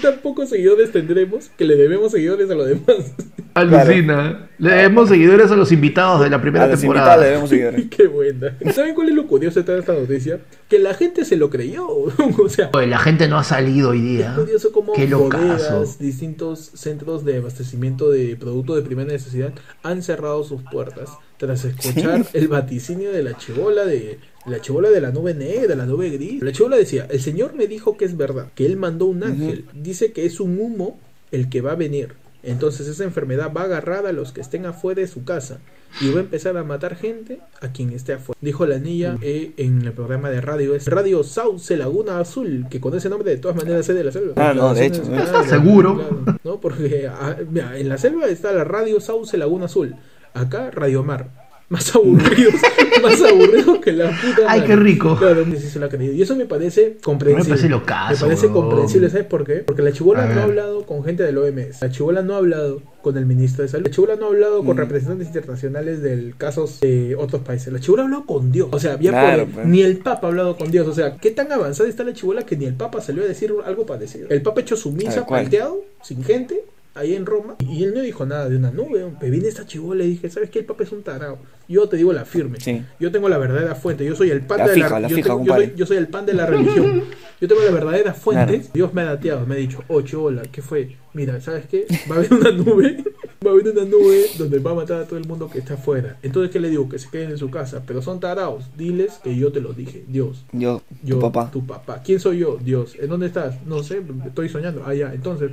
¿Qué tan pocos seguidores tendremos que le debemos seguidores a los demás? *laughs* Alucina. Le demos seguidores a los invitados de la primera A los temporada. invitados debemos seguidores. *laughs* Qué buena. ¿Saben cuál es lo curioso de toda esta noticia? Que la gente se lo creyó. *laughs* o sea, Oye, La gente no ha salido hoy es día. curioso cómo Qué bodegas, distintos centros de abastecimiento de productos de primera necesidad han cerrado sus puertas tras escuchar el vaticinio de la chivola de la chivola de la nube negra, la nube gris. La chivola decía, el Señor me dijo que es verdad, que Él mandó un ángel. Dice que es un humo el que va a venir. Entonces esa enfermedad va a agarrar a los que estén afuera de su casa. y voy a empezar a matar gente a quien esté afuera. Dijo la niña eh, en el programa de radio, es Radio Sauce Laguna Azul, que con ese nombre de todas maneras es de la selva. Ah, no, de hecho, ¿Estás seguro? claro, ¿no? Porque ah, mira, en la selva está la Radio Sauce Laguna Azul, acá Radio Mar. Más aburridos, *laughs* más aburridos que la puta. Ay, qué rico. Claro, lo ha. Y eso me parece comprensible. Me parece locazo, Me parece comprensible, ¿sabes por qué? Porque la chibola no ha hablado con gente del OMS. La chibola no ha hablado con el ministro de salud. La chibola no ha hablado con Mm. representantes internacionales del casos de otros países. La chibola ha hablado con Dios. O sea, Claro, por- pues. ni el Papa ha hablado con Dios. O sea, ¿qué tan avanzada está la chibola que ni el Papa salió a decir algo parecido? El Papa echó su misa palteado, sin gente. Ahí en Roma, y él no dijo nada de una nube. Me viene esta chibola y dije: ¿Sabes qué? El Papa es un tarado. Yo te digo la firme. Sí. Yo tengo la verdadera fuente. Yo soy el pan La de fija, la, la yo, fija, tengo- yo soy, yo soy el pan de la religión. Yo tengo la verdadera fuente. Claro. Dios me ha dateado, me ha dicho, oye, hola, ¿qué fue? Mira, ¿sabes qué? Va a haber una nube, va a haber una nube donde va a matar a todo el mundo que está afuera. Entonces, ¿qué le digo? Que se queden en su casa. Pero son tarados. Diles que yo te lo dije. Dios. Yo, Yo, tu papá. Tu papá. ¿Quién soy yo? Dios. ¿En dónde estás? No sé, estoy soñando. Ah, ya. Entonces,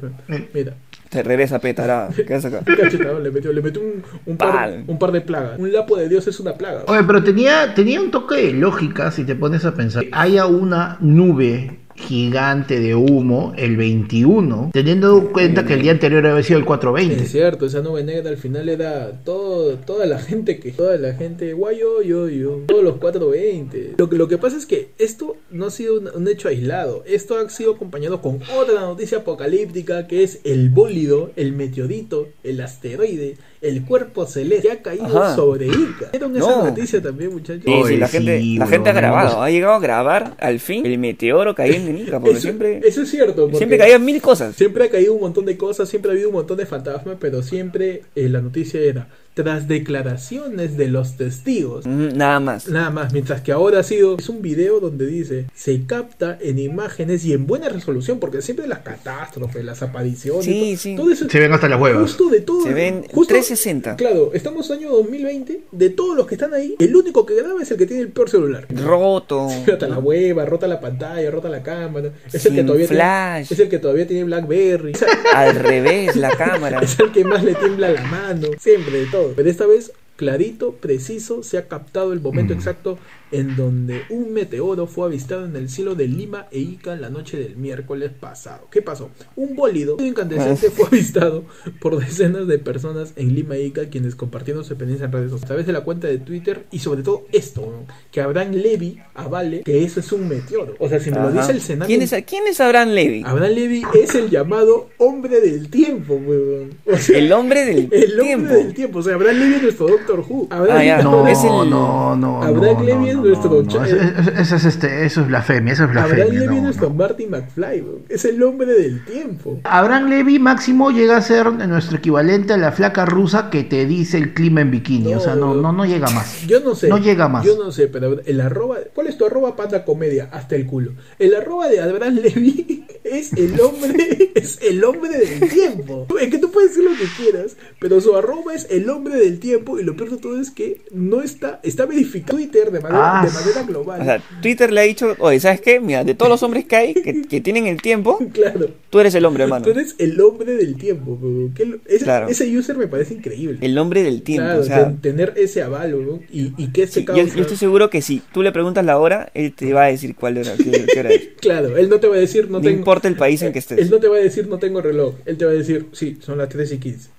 mira. Te regresa, petarada. *laughs* ¿Qué haces acá? Le metió, le metió un, un, par, un par de plagas. Un lapo de Dios es una plaga. Oye, pero tenía, tenía un toque de lógica si te pones a pensar. Haya una nube gigante de humo el 21, teniendo en cuenta que el día anterior había sido el Es 420. cierto, esa nube negra al final era todo, toda la gente que, toda la gente, guayo, yo, yo, todos los 420. Lo que, lo que pasa es que esto no ha sido un, un hecho aislado, esto ha sido acompañado con otra noticia apocalíptica que es el bólido, el meteorito, el asteroide, el cuerpo celeste ha caído Ajá. sobre Ica. ¿Vieron esa No. noticia también, muchachos? Sí, la sí, gente, la gente ha grabado, no. ha llegado a grabar al fin el meteoro cayendo en Ica, porque Eso- siempre, eso es cierto, porque- siempre caían mil cosas. Siempre ha caído un montón de cosas, siempre ha habido un montón de fantasmas, pero siempre eh, la noticia era tras declaraciones de los testigos. Nada más. Nada más, mientras que ahora ha sido, es un video donde dice, se capta en imágenes y en buena resolución, porque siempre las catástrofes, las apariciones, Sí, todo, sí. todo eso, Se ven hasta las huevas. justo de todo. Se ven justo- 360. Claro, estamos año 2020, de todos los que están ahí, el único que graba es el que tiene el peor celular. Roto. *laughs* Rota la hueva, rota la pantalla, rota la cámara. Es el que todavía flash. tiene, es el que todavía tiene BlackBerry. *laughs* Al revés, la cámara. Es el que más le tiembla la mano, siempre de todo. Pero esta vez, clarito, preciso, se ha captado el momento exacto en donde un meteoro fue avistado en el cielo de Lima e Ica en la noche del miércoles pasado. ¿Qué pasó? Un bólido incandescente fue avistado por decenas de personas en Lima e Ica quienes compartieron su experiencia en redes sociales a través de la cuenta de Twitter y sobre todo esto, ¿no? que Abraham Levy avale que eso es un meteoro. O sea, si me lo dice el Senado... ¿Quién es, ¿Quién es Abraham Levy? Abraham Levy es el llamado hombre del tiempo, weón. O sea, El hombre del *laughs* el hombre tiempo. del tiempo. O sea, Abraham Levy es nuestro Doctor Who. Abraham Ah, ya, No, Abraham- es el- no, no. Abraham no, Levy no, es no, nuestro no, no. Eso, es este, eso es blasfemia, eso es Abraham blasfemia. Levy es no, nuestro. Marty McFly, weón. Es el hombre del tiempo. Abraham Levy máximo llega a ser nuestro equivalente a la flaca rusa que te dice el clima en bikini. O sea, no, no, no llega más. Yo no sé. No llega más. Yo no sé, pero el arroba. ¿Cuál es tu arroba panda comedia? Hasta el culo. El arroba de Abraham Levy *laughs* es el hombre. es el hombre del tiempo. Es que tú puedes decir lo que quieras, pero su arroba es el hombre del tiempo. Y lo peor de todo es que no está. Está verificado Twitter de manera, Ah, de manera global. O sea, Twitter le ha dicho, oye, ¿sabes qué? Mira, de todos los hombres que hay, que, que tienen el tiempo, *laughs* claro. tú eres el hombre, hermano. Tú eres el hombre del tiempo. ¿Qué ese, Claro. ese user me parece increíble. El hombre del tiempo. Claro, o sea, ten- tener ese aval, y, y que este sí, yo, causa... yo estoy seguro que si tú le preguntas la hora, él te va a decir cuál hora, qué, qué hora es. *laughs* Claro, él no te va a decir no No, tengo... importa el país en que Él estés. no te va a decir no tengo reloj, él te va a decir sí, son las 3 y 15.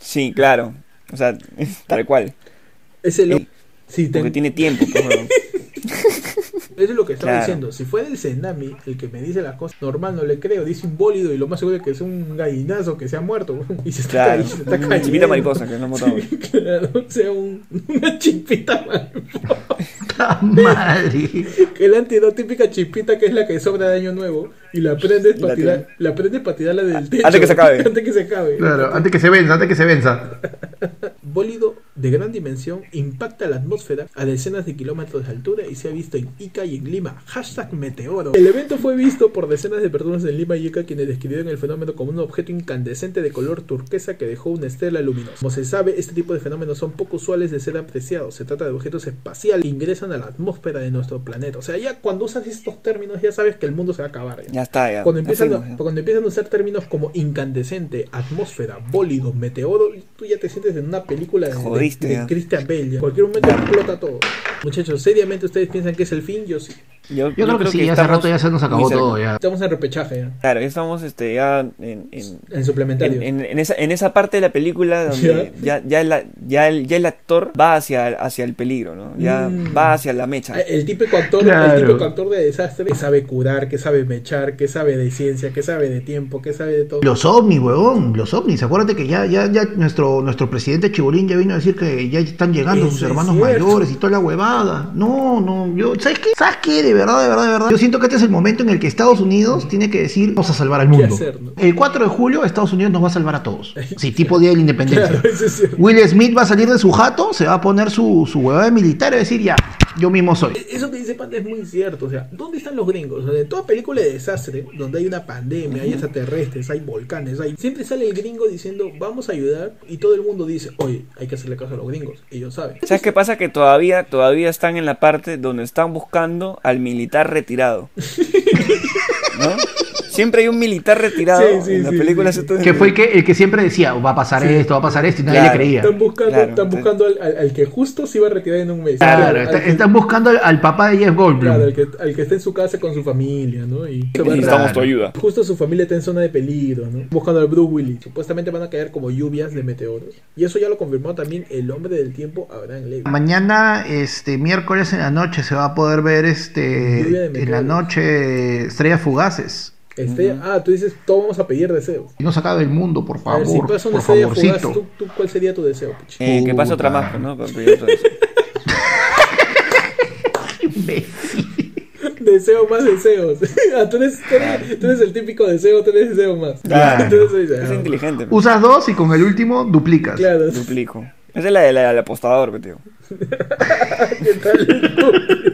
Sí, claro. O sea, *laughs* tal cual. Es el... Eh, Sí, Porque ten- tiene tiempo, pues. Eso *laughs* es lo que estaba Claro. diciendo. Si fuera el Senami el que me dice las cosas, normal no le creo. Dice un bólido y lo más seguro es que es un gallinazo que se ha muerto. *laughs* Y se está, Claro. cayendo, se está Una chipita mariposa que no matamos. Sí, *laughs* claro, o sea, un- una chipita mariposa. ¡Ta madre! Que la típica chipita que es la que sobra de año nuevo y la prendes Y para la tirar, la prendes para tirarla del techo. Antes que se acabe. antes que se acabe. Claro, antes que se venza, antes que se venza. Bólido de gran dimensión impacta la atmósfera a decenas de kilómetros de altura y se ha visto en Ica y en Lima. Hashtag meteoro. El evento fue visto por decenas de personas en Lima y Ica quienes describieron el fenómeno como un objeto incandescente de color turquesa que dejó una estela luminosa. Como se sabe, este tipo de fenómenos son poco usuales de ser apreciados. Se trata de objetos espaciales que ingresan a la atmósfera de nuestro planeta. O sea, ya cuando usas estos términos ya sabes que el mundo se va a acabar. ya. Ya está, ya. Cuando Ya empiezan, fuimos, cuando empiezan a usar términos como incandescente, atmósfera, bólido, meteoro, tú ya te sientes en una película de, de Jodido. perdiste, de. Christian Bale. En cualquier momento explota todo. Muchachos, seriamente ustedes piensan que es el fin, yo sí. Yo, Yo creo que sí, hace rato ya se nos acabó todo ya. Estamos en repechaje ya. Claro, ya estamos este, ya en, en, En suplementario. en, en- en esa, en esa parte de la película *laughs* donde ya, ya, el, ya, el, ya el actor va hacia, hacia el peligro, ¿no? Ya Mm. va hacia la mecha. El típico actor, Claro. el típico actor de desastre que sabe curar, que sabe mechar, que sabe de ciencia, que sabe de tiempo, que sabe de todo. Los ovnis, huevón, los ovnis. Acuérdate que ya, ya, ya nuestro, nuestro presidente Chibolín ya vino a decir que ya están llegando Eso sus hermanos mayores y toda la huevada. No, no, yo, ¿sabes qué? ¿Sabes qué? De verdad, de verdad, de verdad. Yo siento que este es el momento en el que Estados Unidos tiene que decir, vamos a salvar al mundo. hacer, no? El 4 de julio Estados Unidos nos va a salvar a todos. *laughs* Sí, tipo Día de la Independencia. Claro. Will Smith va a salir de su jato, se va a poner su, su huevada de militar y decir, ya, yo mismo soy. Eso que dice Panda es muy cierto. O sea, ¿dónde están los gringos? O sea, en toda película de desastre, donde hay una pandemia, hay extraterrestres, hay volcanes, hay... siempre sale el gringo diciendo, vamos a ayudar, y todo el mundo dice, oye, hay que hacerle caso a los gringos. Ellos saben. ¿Sabes qué pasa? Que todavía, todavía están en la parte donde están buscando al militar retirado. *laughs* ¿No? Siempre hay un militar retirado Sí, sí, en la sí, película. sí, sí. se- Que fue el que, el que siempre decía, va a pasar esto, va a pasar esto, y nadie Claro. le creía. Están buscando, Claro, están buscando al, al- al que justo se iba a retirar en un mes. Claro, está- que- están buscando al, al papá de Jeff Goldblum. Claro, al que, al que está en su casa con su familia, ¿no? Y Necesitamos tu ayuda. Justo su familia está en zona de peligro, ¿no? Buscando al Bruce Willis. Supuestamente van a caer como lluvias de meteoros. Y eso ya lo confirmó también el hombre del tiempo, Abraham Levy. Mañana, este miércoles en la noche, se va a poder ver este en la noche Estrellas Fugaces. Este, Ah, tú dices, todos vamos a pedir deseos. Y no se acabe el mundo, por A favor. ver, si pasa una por fugaz, favorcito. ¿tú, tú, cuál sería tu deseo, Pichi? Eh, que pase otra más, ¿no? Para pedir otra vez. Deseo más deseos. *laughs* ah, tú eres, tú, eres, tú eres el típico deseo, tú eres deseo más. Claro. Entonces, dices, Es ah, inteligente. pues. Usas dos y con el último duplicas. Claro, Duplico. Esa es la del del apostador, tío. *laughs* ¿qué tal?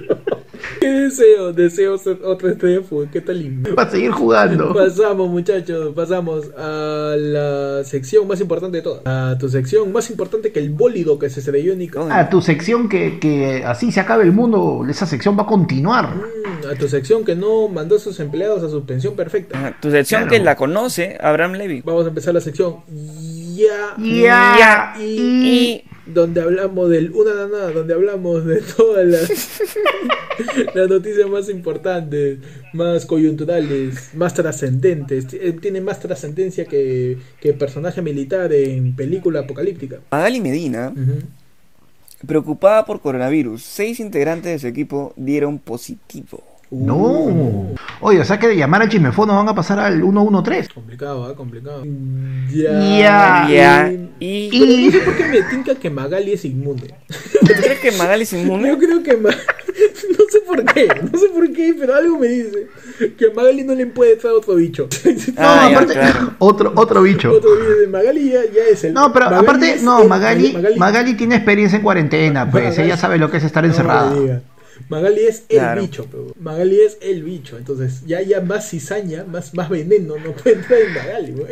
¿Qué deseo? Deseo ser otra estrella de fútbol. ¿Qué tal lindo? Para seguir jugando. Pasamos, muchachos, pasamos a la sección más importante de todas. A tu sección más importante que el bólido que se estrelló en Nicaragua. A tu sección que, que así se acabe el mundo, esa sección va a continuar. Mm, a tu sección que no mandó a sus empleados a suspensión perfecta. Ajá, Tu sección Claro. que la conoce, Abraham Levy. Vamos a empezar la sección ya, Ya, y, y- donde hablamos del una nada, nada, donde hablamos de todas las, *laughs* las noticias más importantes, más coyunturales, más trascendentes. Eh, Tiene más trascendencia que, que personaje militar en película apocalíptica. Magali Medina, preocupada por coronavirus, seis integrantes de su equipo dieron positivo. No. Oye, o sea que de llamar al chismefono van a pasar al 113. Complicado, ¿ah? Complicado. Ya. Ya. Ya, Y... y... Pero no sé por qué me tinca que Magali es inmune. ¿Tú crees que Magali es inmune? Yo creo que Ma- *laughs* no sé por qué, no sé por qué, pero algo me dice que a Magali no le puede entrar otro bicho. *laughs* No, Ah, ya, aparte, claro. *laughs* otro, otro bicho. otro bicho de Magali ya, ya es el. No, pero Magali aparte, no, el- Magali, Magali, tiene experiencia en cuarentena, pues Magali- ella sabe lo que es estar no encerrada. Magali es el Claro. bicho, pero Magali es el bicho. Entonces, ya ya más cizaña, más, más veneno no *laughs* puede entrar en Magali. como-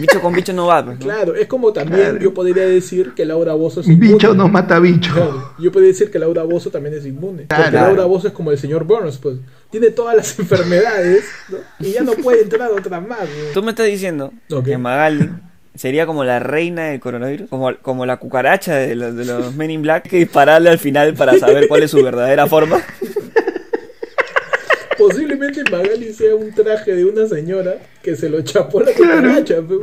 Bicho con bicho no va, pues, ¿no? claro, es como también Claro. yo podría decir que Laura Bozo es inmune. Bicho no mata bicho. Claro, yo podría decir que Laura Bozo también es inmune. Porque Claro. Laura Bozo es como el señor Burns, pues. Tiene todas las *laughs* enfermedades ¿no? y ya no puede entrar otra más. ¿no? Tú me estás diciendo que Magali sería como la reina del coronavirus, como, como la cucaracha de los, de los Men in Black, que dispararle al final para saber cuál es su verdadera forma. Posiblemente Magali sea un traje de una señora que se lo chapó la cucaracha. pues.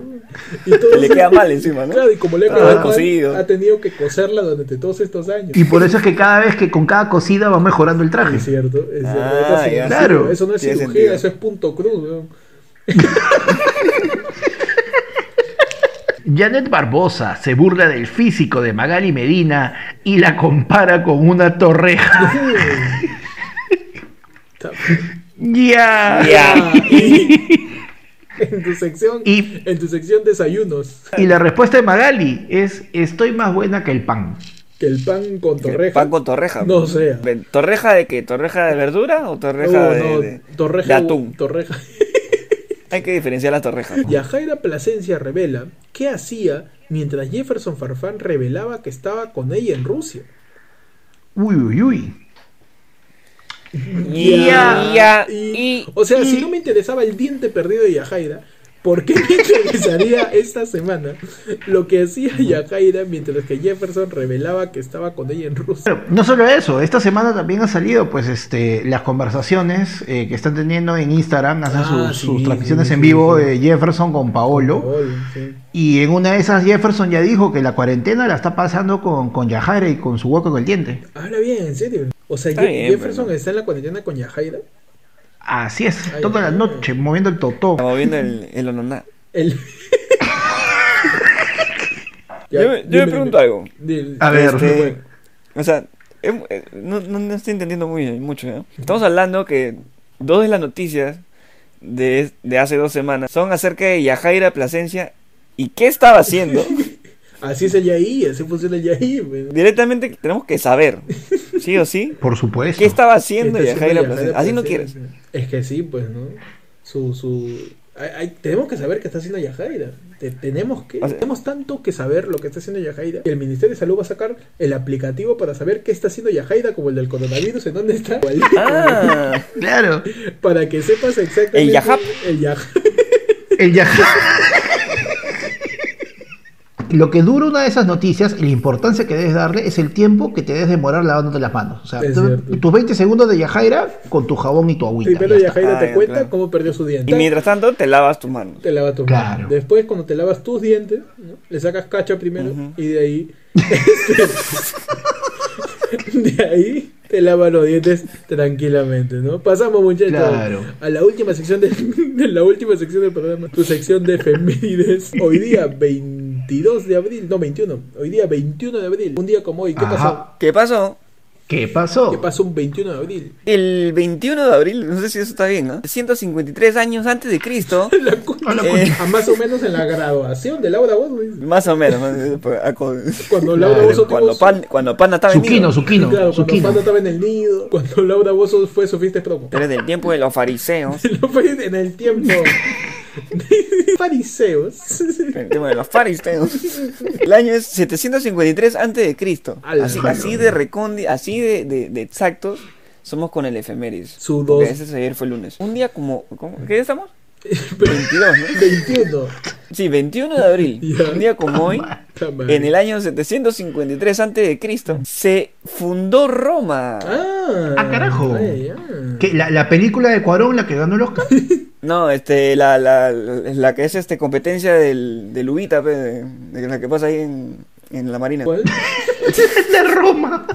Y todo Que le queda mal encima, ¿no? Claro, y como le ha Ah, quedado mal, cosido. ha tenido que coserla durante todos estos años. Y por eso es que cada vez que con cada cosida va mejorando el traje. Es cierto, es cierto. Ah, ya. Claro. Eso no es Tiene cirugía, sentido. eso es punto cruz. *laughs* Janet Barbosa se burla del físico de Magali Medina y la compara con una torreja. *laughs* Ya. Ya. *laughs* Y- en tu sección, Y- en tu sección desayunos, Y la respuesta de Magali es: Estoy más buena que el pan. que el pan con torreja. Pan con torreja. No sé. Ven, ¿Torreja de qué? ¿Torreja de verdura o torreja No, de, no, de- torreja, de atún? torreja. Hay que diferenciar las torrejas. Yajaira Plasencia revela qué hacía mientras Jefferson Farfán revelaba que estaba con ella en Rusia. Uy, uy, uy. Ya, ya, Y- y- o sea, y- si no me interesaba el diente perdido de Yajaira, ¿Por qué me interesaría esta semana lo que hacía Yajaira mientras que Jefferson revelaba que estaba con ella en Rusia? Pero no solo eso, esta semana también han salido pues este las conversaciones eh, que están teniendo en Instagram, hacen Ah, sus, sí, sus transmisiones sí, en vivo de Jefferson con Paolo. Y en una de esas Jefferson ya dijo que la cuarentena la está pasando con, con Yajaira y con su hueco en el diente. Habla bien, en serio. O sea, Está Je- bien, Jefferson está en la cuarentena con Yajaira. Así es, Ay, toda la ay. noche moviendo el totó. Estamos viendo el, el ononá. El... Ya, *laughs* Yo, me- yo dime, me pregunto dime. algo. A ver. Este, o sea, em- eh, no, no, no estoy entendiendo muy mucho. ¿eh? Estamos hablando que dos de las noticias de, de hace dos semanas son acerca de Yajaira Plasencia y qué estaba haciendo. *laughs* Así es el Yaí, así funciona el Yaí. pues. Directamente tenemos que saber, sí o sí, Por supuesto. qué estaba haciendo ¿Qué Yajaira Yajaira Plasencia. Así no quieres. Es que sí, pues, ¿no? Su, su... hay- hay- tenemos que saber qué está haciendo Yajaira. Te- tenemos que... O sea- tenemos tanto que saber lo que está haciendo Yajaira que el Ministerio de Salud va a sacar el aplicativo para saber qué está haciendo Yajaira, como el del coronavirus, en dónde está. Ah, *laughs* Claro, Para que sepas exactamente... El Yahap. El Yahap. el Yajaira. *laughs* Lo que dura una de esas noticias, la importancia que debes darle es el tiempo que te debes demorar lavándote las manos. O sea, tus 20 segundos de Yajaira con tu jabón y tu agüita. Primero. Yajaira Ah, te ya, cuenta claro. cómo perdió su diente. y mientras tanto te lavas tus manos. te lavas tus Claro. manos. Después, cuando te lavas tus dientes, ¿no? le sacas cacha primero y de ahí. *laughs* de ahí te lavas los dientes tranquilamente, ¿no? Pasamos, muchachos, Claro. a la última sección de, *laughs* de la última sección del programa. Tu sección de efemérides. Hoy día 22 de abril, no 21. Hoy día 21 de abril. Un día como hoy. ¿Qué Ajá. pasó? ¿Qué pasó? ¿Qué pasó? ¿Qué pasó un 21 de abril? El 21 de abril, no sé si eso está bien, ¿no? 153 años antes de Cristo, *laughs* La cu- A la Eh. más o menos en la graduación de Laura Boswell. más o menos, ¿no? Cuando *laughs* Laura Claro, Bozo cuando, su- pan, cuando Panda estaba en Zuquino, nido. Zuquino, Claro, cuando. Panda estaba en el nido, cuando Laura Bozo fue su fiesta promo. Pero del tiempo de los fariseos, *laughs* en el tiempo *laughs* fariseos. el tiempo de los fariseos. El año es 753 antes de Cristo. Ala, Así, así de recondi, así de, de, de exactos somos con el efemérides. Su dos- ese ayer fue el lunes. Un día como, ¿cómo? ¿qué día estamos? *laughs* 22, ¿no? 21. Sí, 21 de abril. Un día como hoy, madre. en el año 753 antes de Cristo, se fundó Roma. Ah, Ah, carajo. ay, ah. ¿Qué, la, la película de Cuarón, la que ganó el Oscar? *laughs* No, este, la, la, la que es este competencia del, del Ubita, pe, de, de la que pasa ahí en, en la Marina. ¿Cuál? *laughs* de Roma.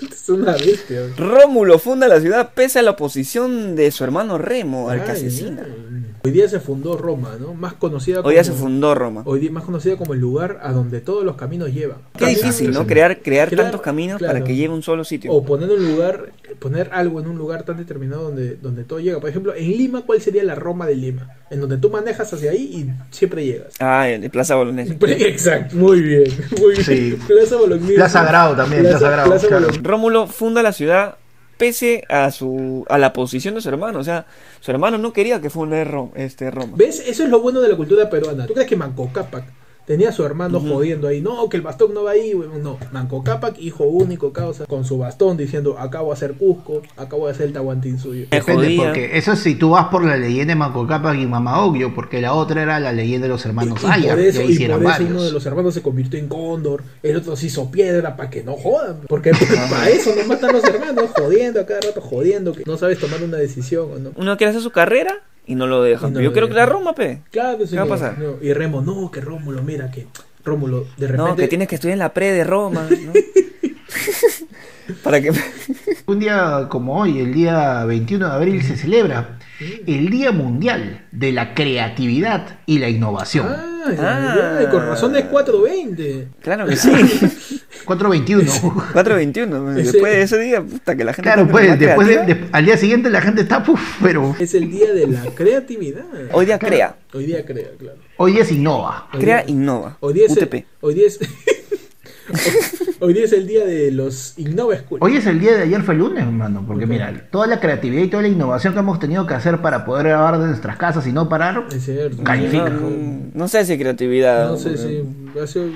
Es una bestia. Rómulo funda la ciudad pese a la oposición de su hermano Remo, al que asesina. Hoy día se fundó Roma, ¿no? Más conocida como Hoy ya se fundó Roma. Hoy día más conocida como el lugar a donde todos los caminos llevan. Qué difícil, ¿no? Crear, crear tantos caminos claro. para que lleve un solo sitio. O poner un lugar, poner algo en un lugar tan determinado donde, donde todo llega. Por ejemplo, en Lima, ¿cuál sería la Roma de Lima? En donde tú manejas hacia ahí y siempre llegas. Ah, el de Plaza Bolognesi. *laughs* Exacto, muy bien, muy bien. Sí. Plaza Bolognesi. Plaza Grau también, Plaza Grau, claro. Bolognesi. Rómulo funda la ciudad pese a su a la posición de su hermano. O sea, su hermano no quería que funde Ro- este, Roma. ¿Ves? Eso es lo bueno de la cultura peruana. ¿Tú crees que Manco Cápac tenía a su hermano jodiendo ahí? No, que el bastón no va ahí, weón. No, Manco Cápac, hijo único, causa, con su bastón diciendo, acabo de hacer Cusco, acabo de hacer el Tahuantín suyo. Depende, porque eso si tú vas por la leyenda de Manco Cápac y Mama Ogio, porque la otra era la leyenda de los hermanos y, Ayar, por eso, y por eso varios. uno de los hermanos se convirtió en cóndor, el otro se hizo piedra para que no jodan. Porque *laughs* para eso no matan los hermanos, jodiendo a cada rato, jodiendo, que no sabes tomar una decisión o no. Uno quiere hacer su carrera y no lo dejan. No Yo lo quiero crear dejan. Roma, pe. Claro, ¿Qué va a pasar? no. Y Remo, no, que Rómulo, mira que Rómulo, de repente... No, que tienes que estudiar en la pre de Roma, ¿no? *laughs* Para que *laughs* Un día como hoy, el día 21 de abril, se celebra el Día Mundial de la Creatividad y la Innovación. Ah. ay, con razón es 420. Claro que sí. 421. 421. Ese- Después de ese día, puta, que la gente claro, está pues después de- al día siguiente la gente está, puf, pero Es el día de la creatividad. Hoy día crea. Hoy día crea, claro. hoy día es innova. Hoy Crea, día- innova. Hoy día es el, UTP. hoy día es *laughs* hoy día es el día de los Innova School. Hoy es el día de ayer fue el lunes, hermano, porque mira, toda la creatividad y toda la innovación que hemos tenido que hacer para poder grabar de nuestras casas y no parar, Es cierto. Califica. No, no sé si creatividad. No sé porque- si ha sido-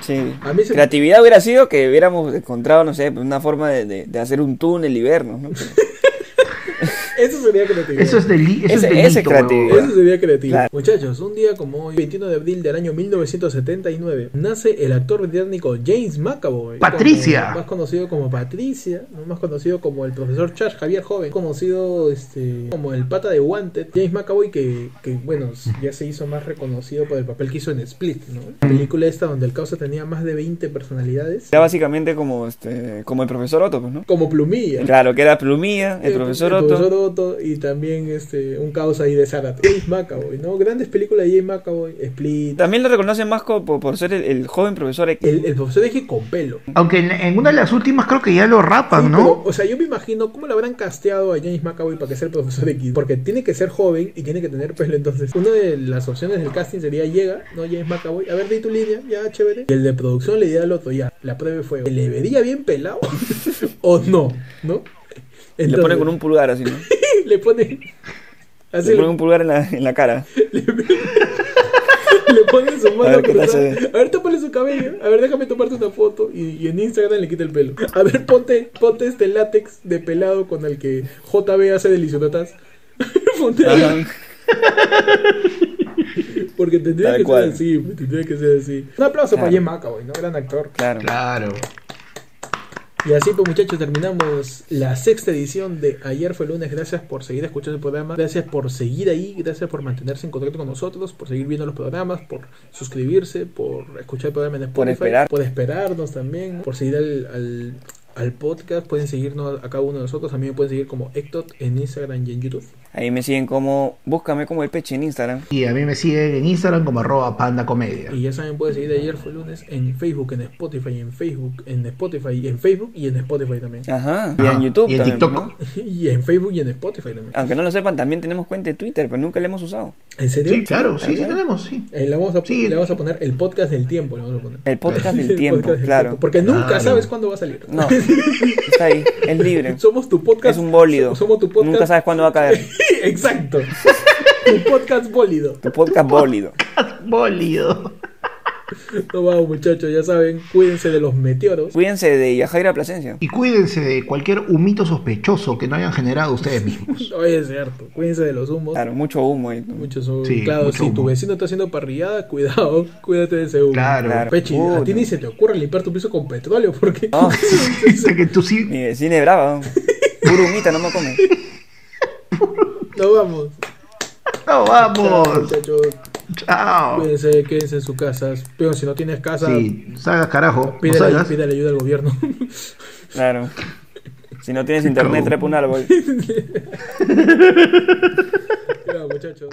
Sí. A mí se- Creatividad hubiera sido que hubiéramos encontrado, no sé, una forma de, de- de hacer un túnel y vernos, ¿no? Pero- *laughs* Eso sería creativo. Eso es, deli eso Ese- es delito, ese creativo. Eso sería creativo. Claro. Muchachos, un día como hoy, 21 de abril del año 1979, nace el actor británico James McAvoy. Patricia. como- más conocido como Patricia, más conocido como el profesor Charles Javier Joven, conocido este, como el pata de Wanted. James McAvoy que, que, bueno, ya se hizo más reconocido por el papel que hizo en Split, ¿no? La película esta donde el causa tenía más de 20 personalidades. Era básicamente como este como el profesor Otto, pues, ¿no? Como plumilla. Claro, que era Plumilla, el profesor el Otto. profesor Y también este, un caos ahí de Zárate. James McAvoy, ¿no? Grandes películas de James McAvoy, Split. También lo reconocen más por, por ser el, el joven profesor X. El, el profesor X con pelo. Aunque en, en una de las últimas creo que ya lo rapan, Sí, ¿no? pero, o sea, yo me imagino cómo le habrán casteado a James McAvoy para que sea el profesor X. Porque tiene que ser joven y tiene que tener pelo. Entonces, una de las opciones del casting sería: llega, ¿no? James McAvoy, a ver, di tu línea, ya, chévere. Y el de producción le dirá al otro, ya. La prueba fue: ¿le vería bien pelado *laughs* o no? ¿No? Le ponen con un pulgar así, ¿no? *laughs* le pone. Así Le ponen un pulgar en la, en la cara. *laughs* le ponen *laughs* su mano A ver qué tal cruzada. se ve. A ver, tópale su cabello. A ver, déjame tomarte una foto. Y, y en Instagram le quita el pelo. A ver, ponte, ponte este látex de pelado con el que JB hace delicionatas. ponte Ajá. Porque tendría Tal que cual. ser así. Tendría que ser así. Un aplauso Claro. para Jim McAvoy, ¿no? Gran actor. Claro. Claro. Y así pues muchachos terminamos la sexta edición de Ayer fue lunes. Gracias por seguir escuchando el programa. Gracias por seguir ahí. Gracias por mantenerse en contacto con nosotros. Por seguir viendo los programas. Por suscribirse. Por escuchar el programa en Spotify. Por esperar. Por esperarnos también. Por seguir al, al, al podcast. Pueden seguirnos a cada uno de nosotros. También pueden seguir como Ectot en Instagram y en YouTube. Ahí me siguen como. Búscame como el peche en Instagram. Y a mí me siguen en Instagram como arroba panda comedia. Y ya saben, pueden seguir de Ayer fue lunes en Facebook, en Spotify, en Facebook, en Spotify, en Facebook y en Spotify también. Ajá. Y en YouTube Y en también, TikTok. ¿no? *laughs* Y en Facebook y en Spotify también. Aunque no lo sepan, también tenemos cuenta de Twitter, pero nunca la hemos usado. ¿En serio? Sí, claro, sí, sí tenemos, sí. Eh, le, vamos a, Sí. le vamos a poner el podcast del tiempo. Le vamos a poner. El podcast del *laughs* El tiempo, podcast del claro. tiempo, Porque nunca Claro. sabes cuándo va a salir. No, está ahí, es libre. *laughs* Somos tu podcast. Es un bólido. Somos tu podcast. Nunca sabes cuándo va a caer. Exacto. tu podcast bólido. Tu podcast bólido. Bólido. No vamos, muchachos, ya saben. Cuídense de los meteoros. Cuídense de Yajaira Plasencia. Y cuídense de cualquier humito sospechoso que no hayan generado ustedes mismos. *laughs* Oye, es cierto. Cuídense de los humos. Claro, mucho humo ahí. Muchos son. Sí, claro, mucho si tu humo. vecino está haciendo parrillada, cuidado, *laughs* cuídate de ese humo. Claro. Claro. Pechi, a ti ni se te ocurre limpiar tu piso con petróleo porque. No, *laughs* que tú sí. mi vecina es brava. ¿no? Puro humita, no me come. No vamos. ¡No Chao, vamos! muchachos. ¡Chao! Cuídense, quédense en sus casas. Pero si no tienes casa, Sí, salgas carajo. No pídele, salgas. pídele ayuda al gobierno. Claro. Si no tienes internet, trepa un árbol. *laughs* Ya, muchachos.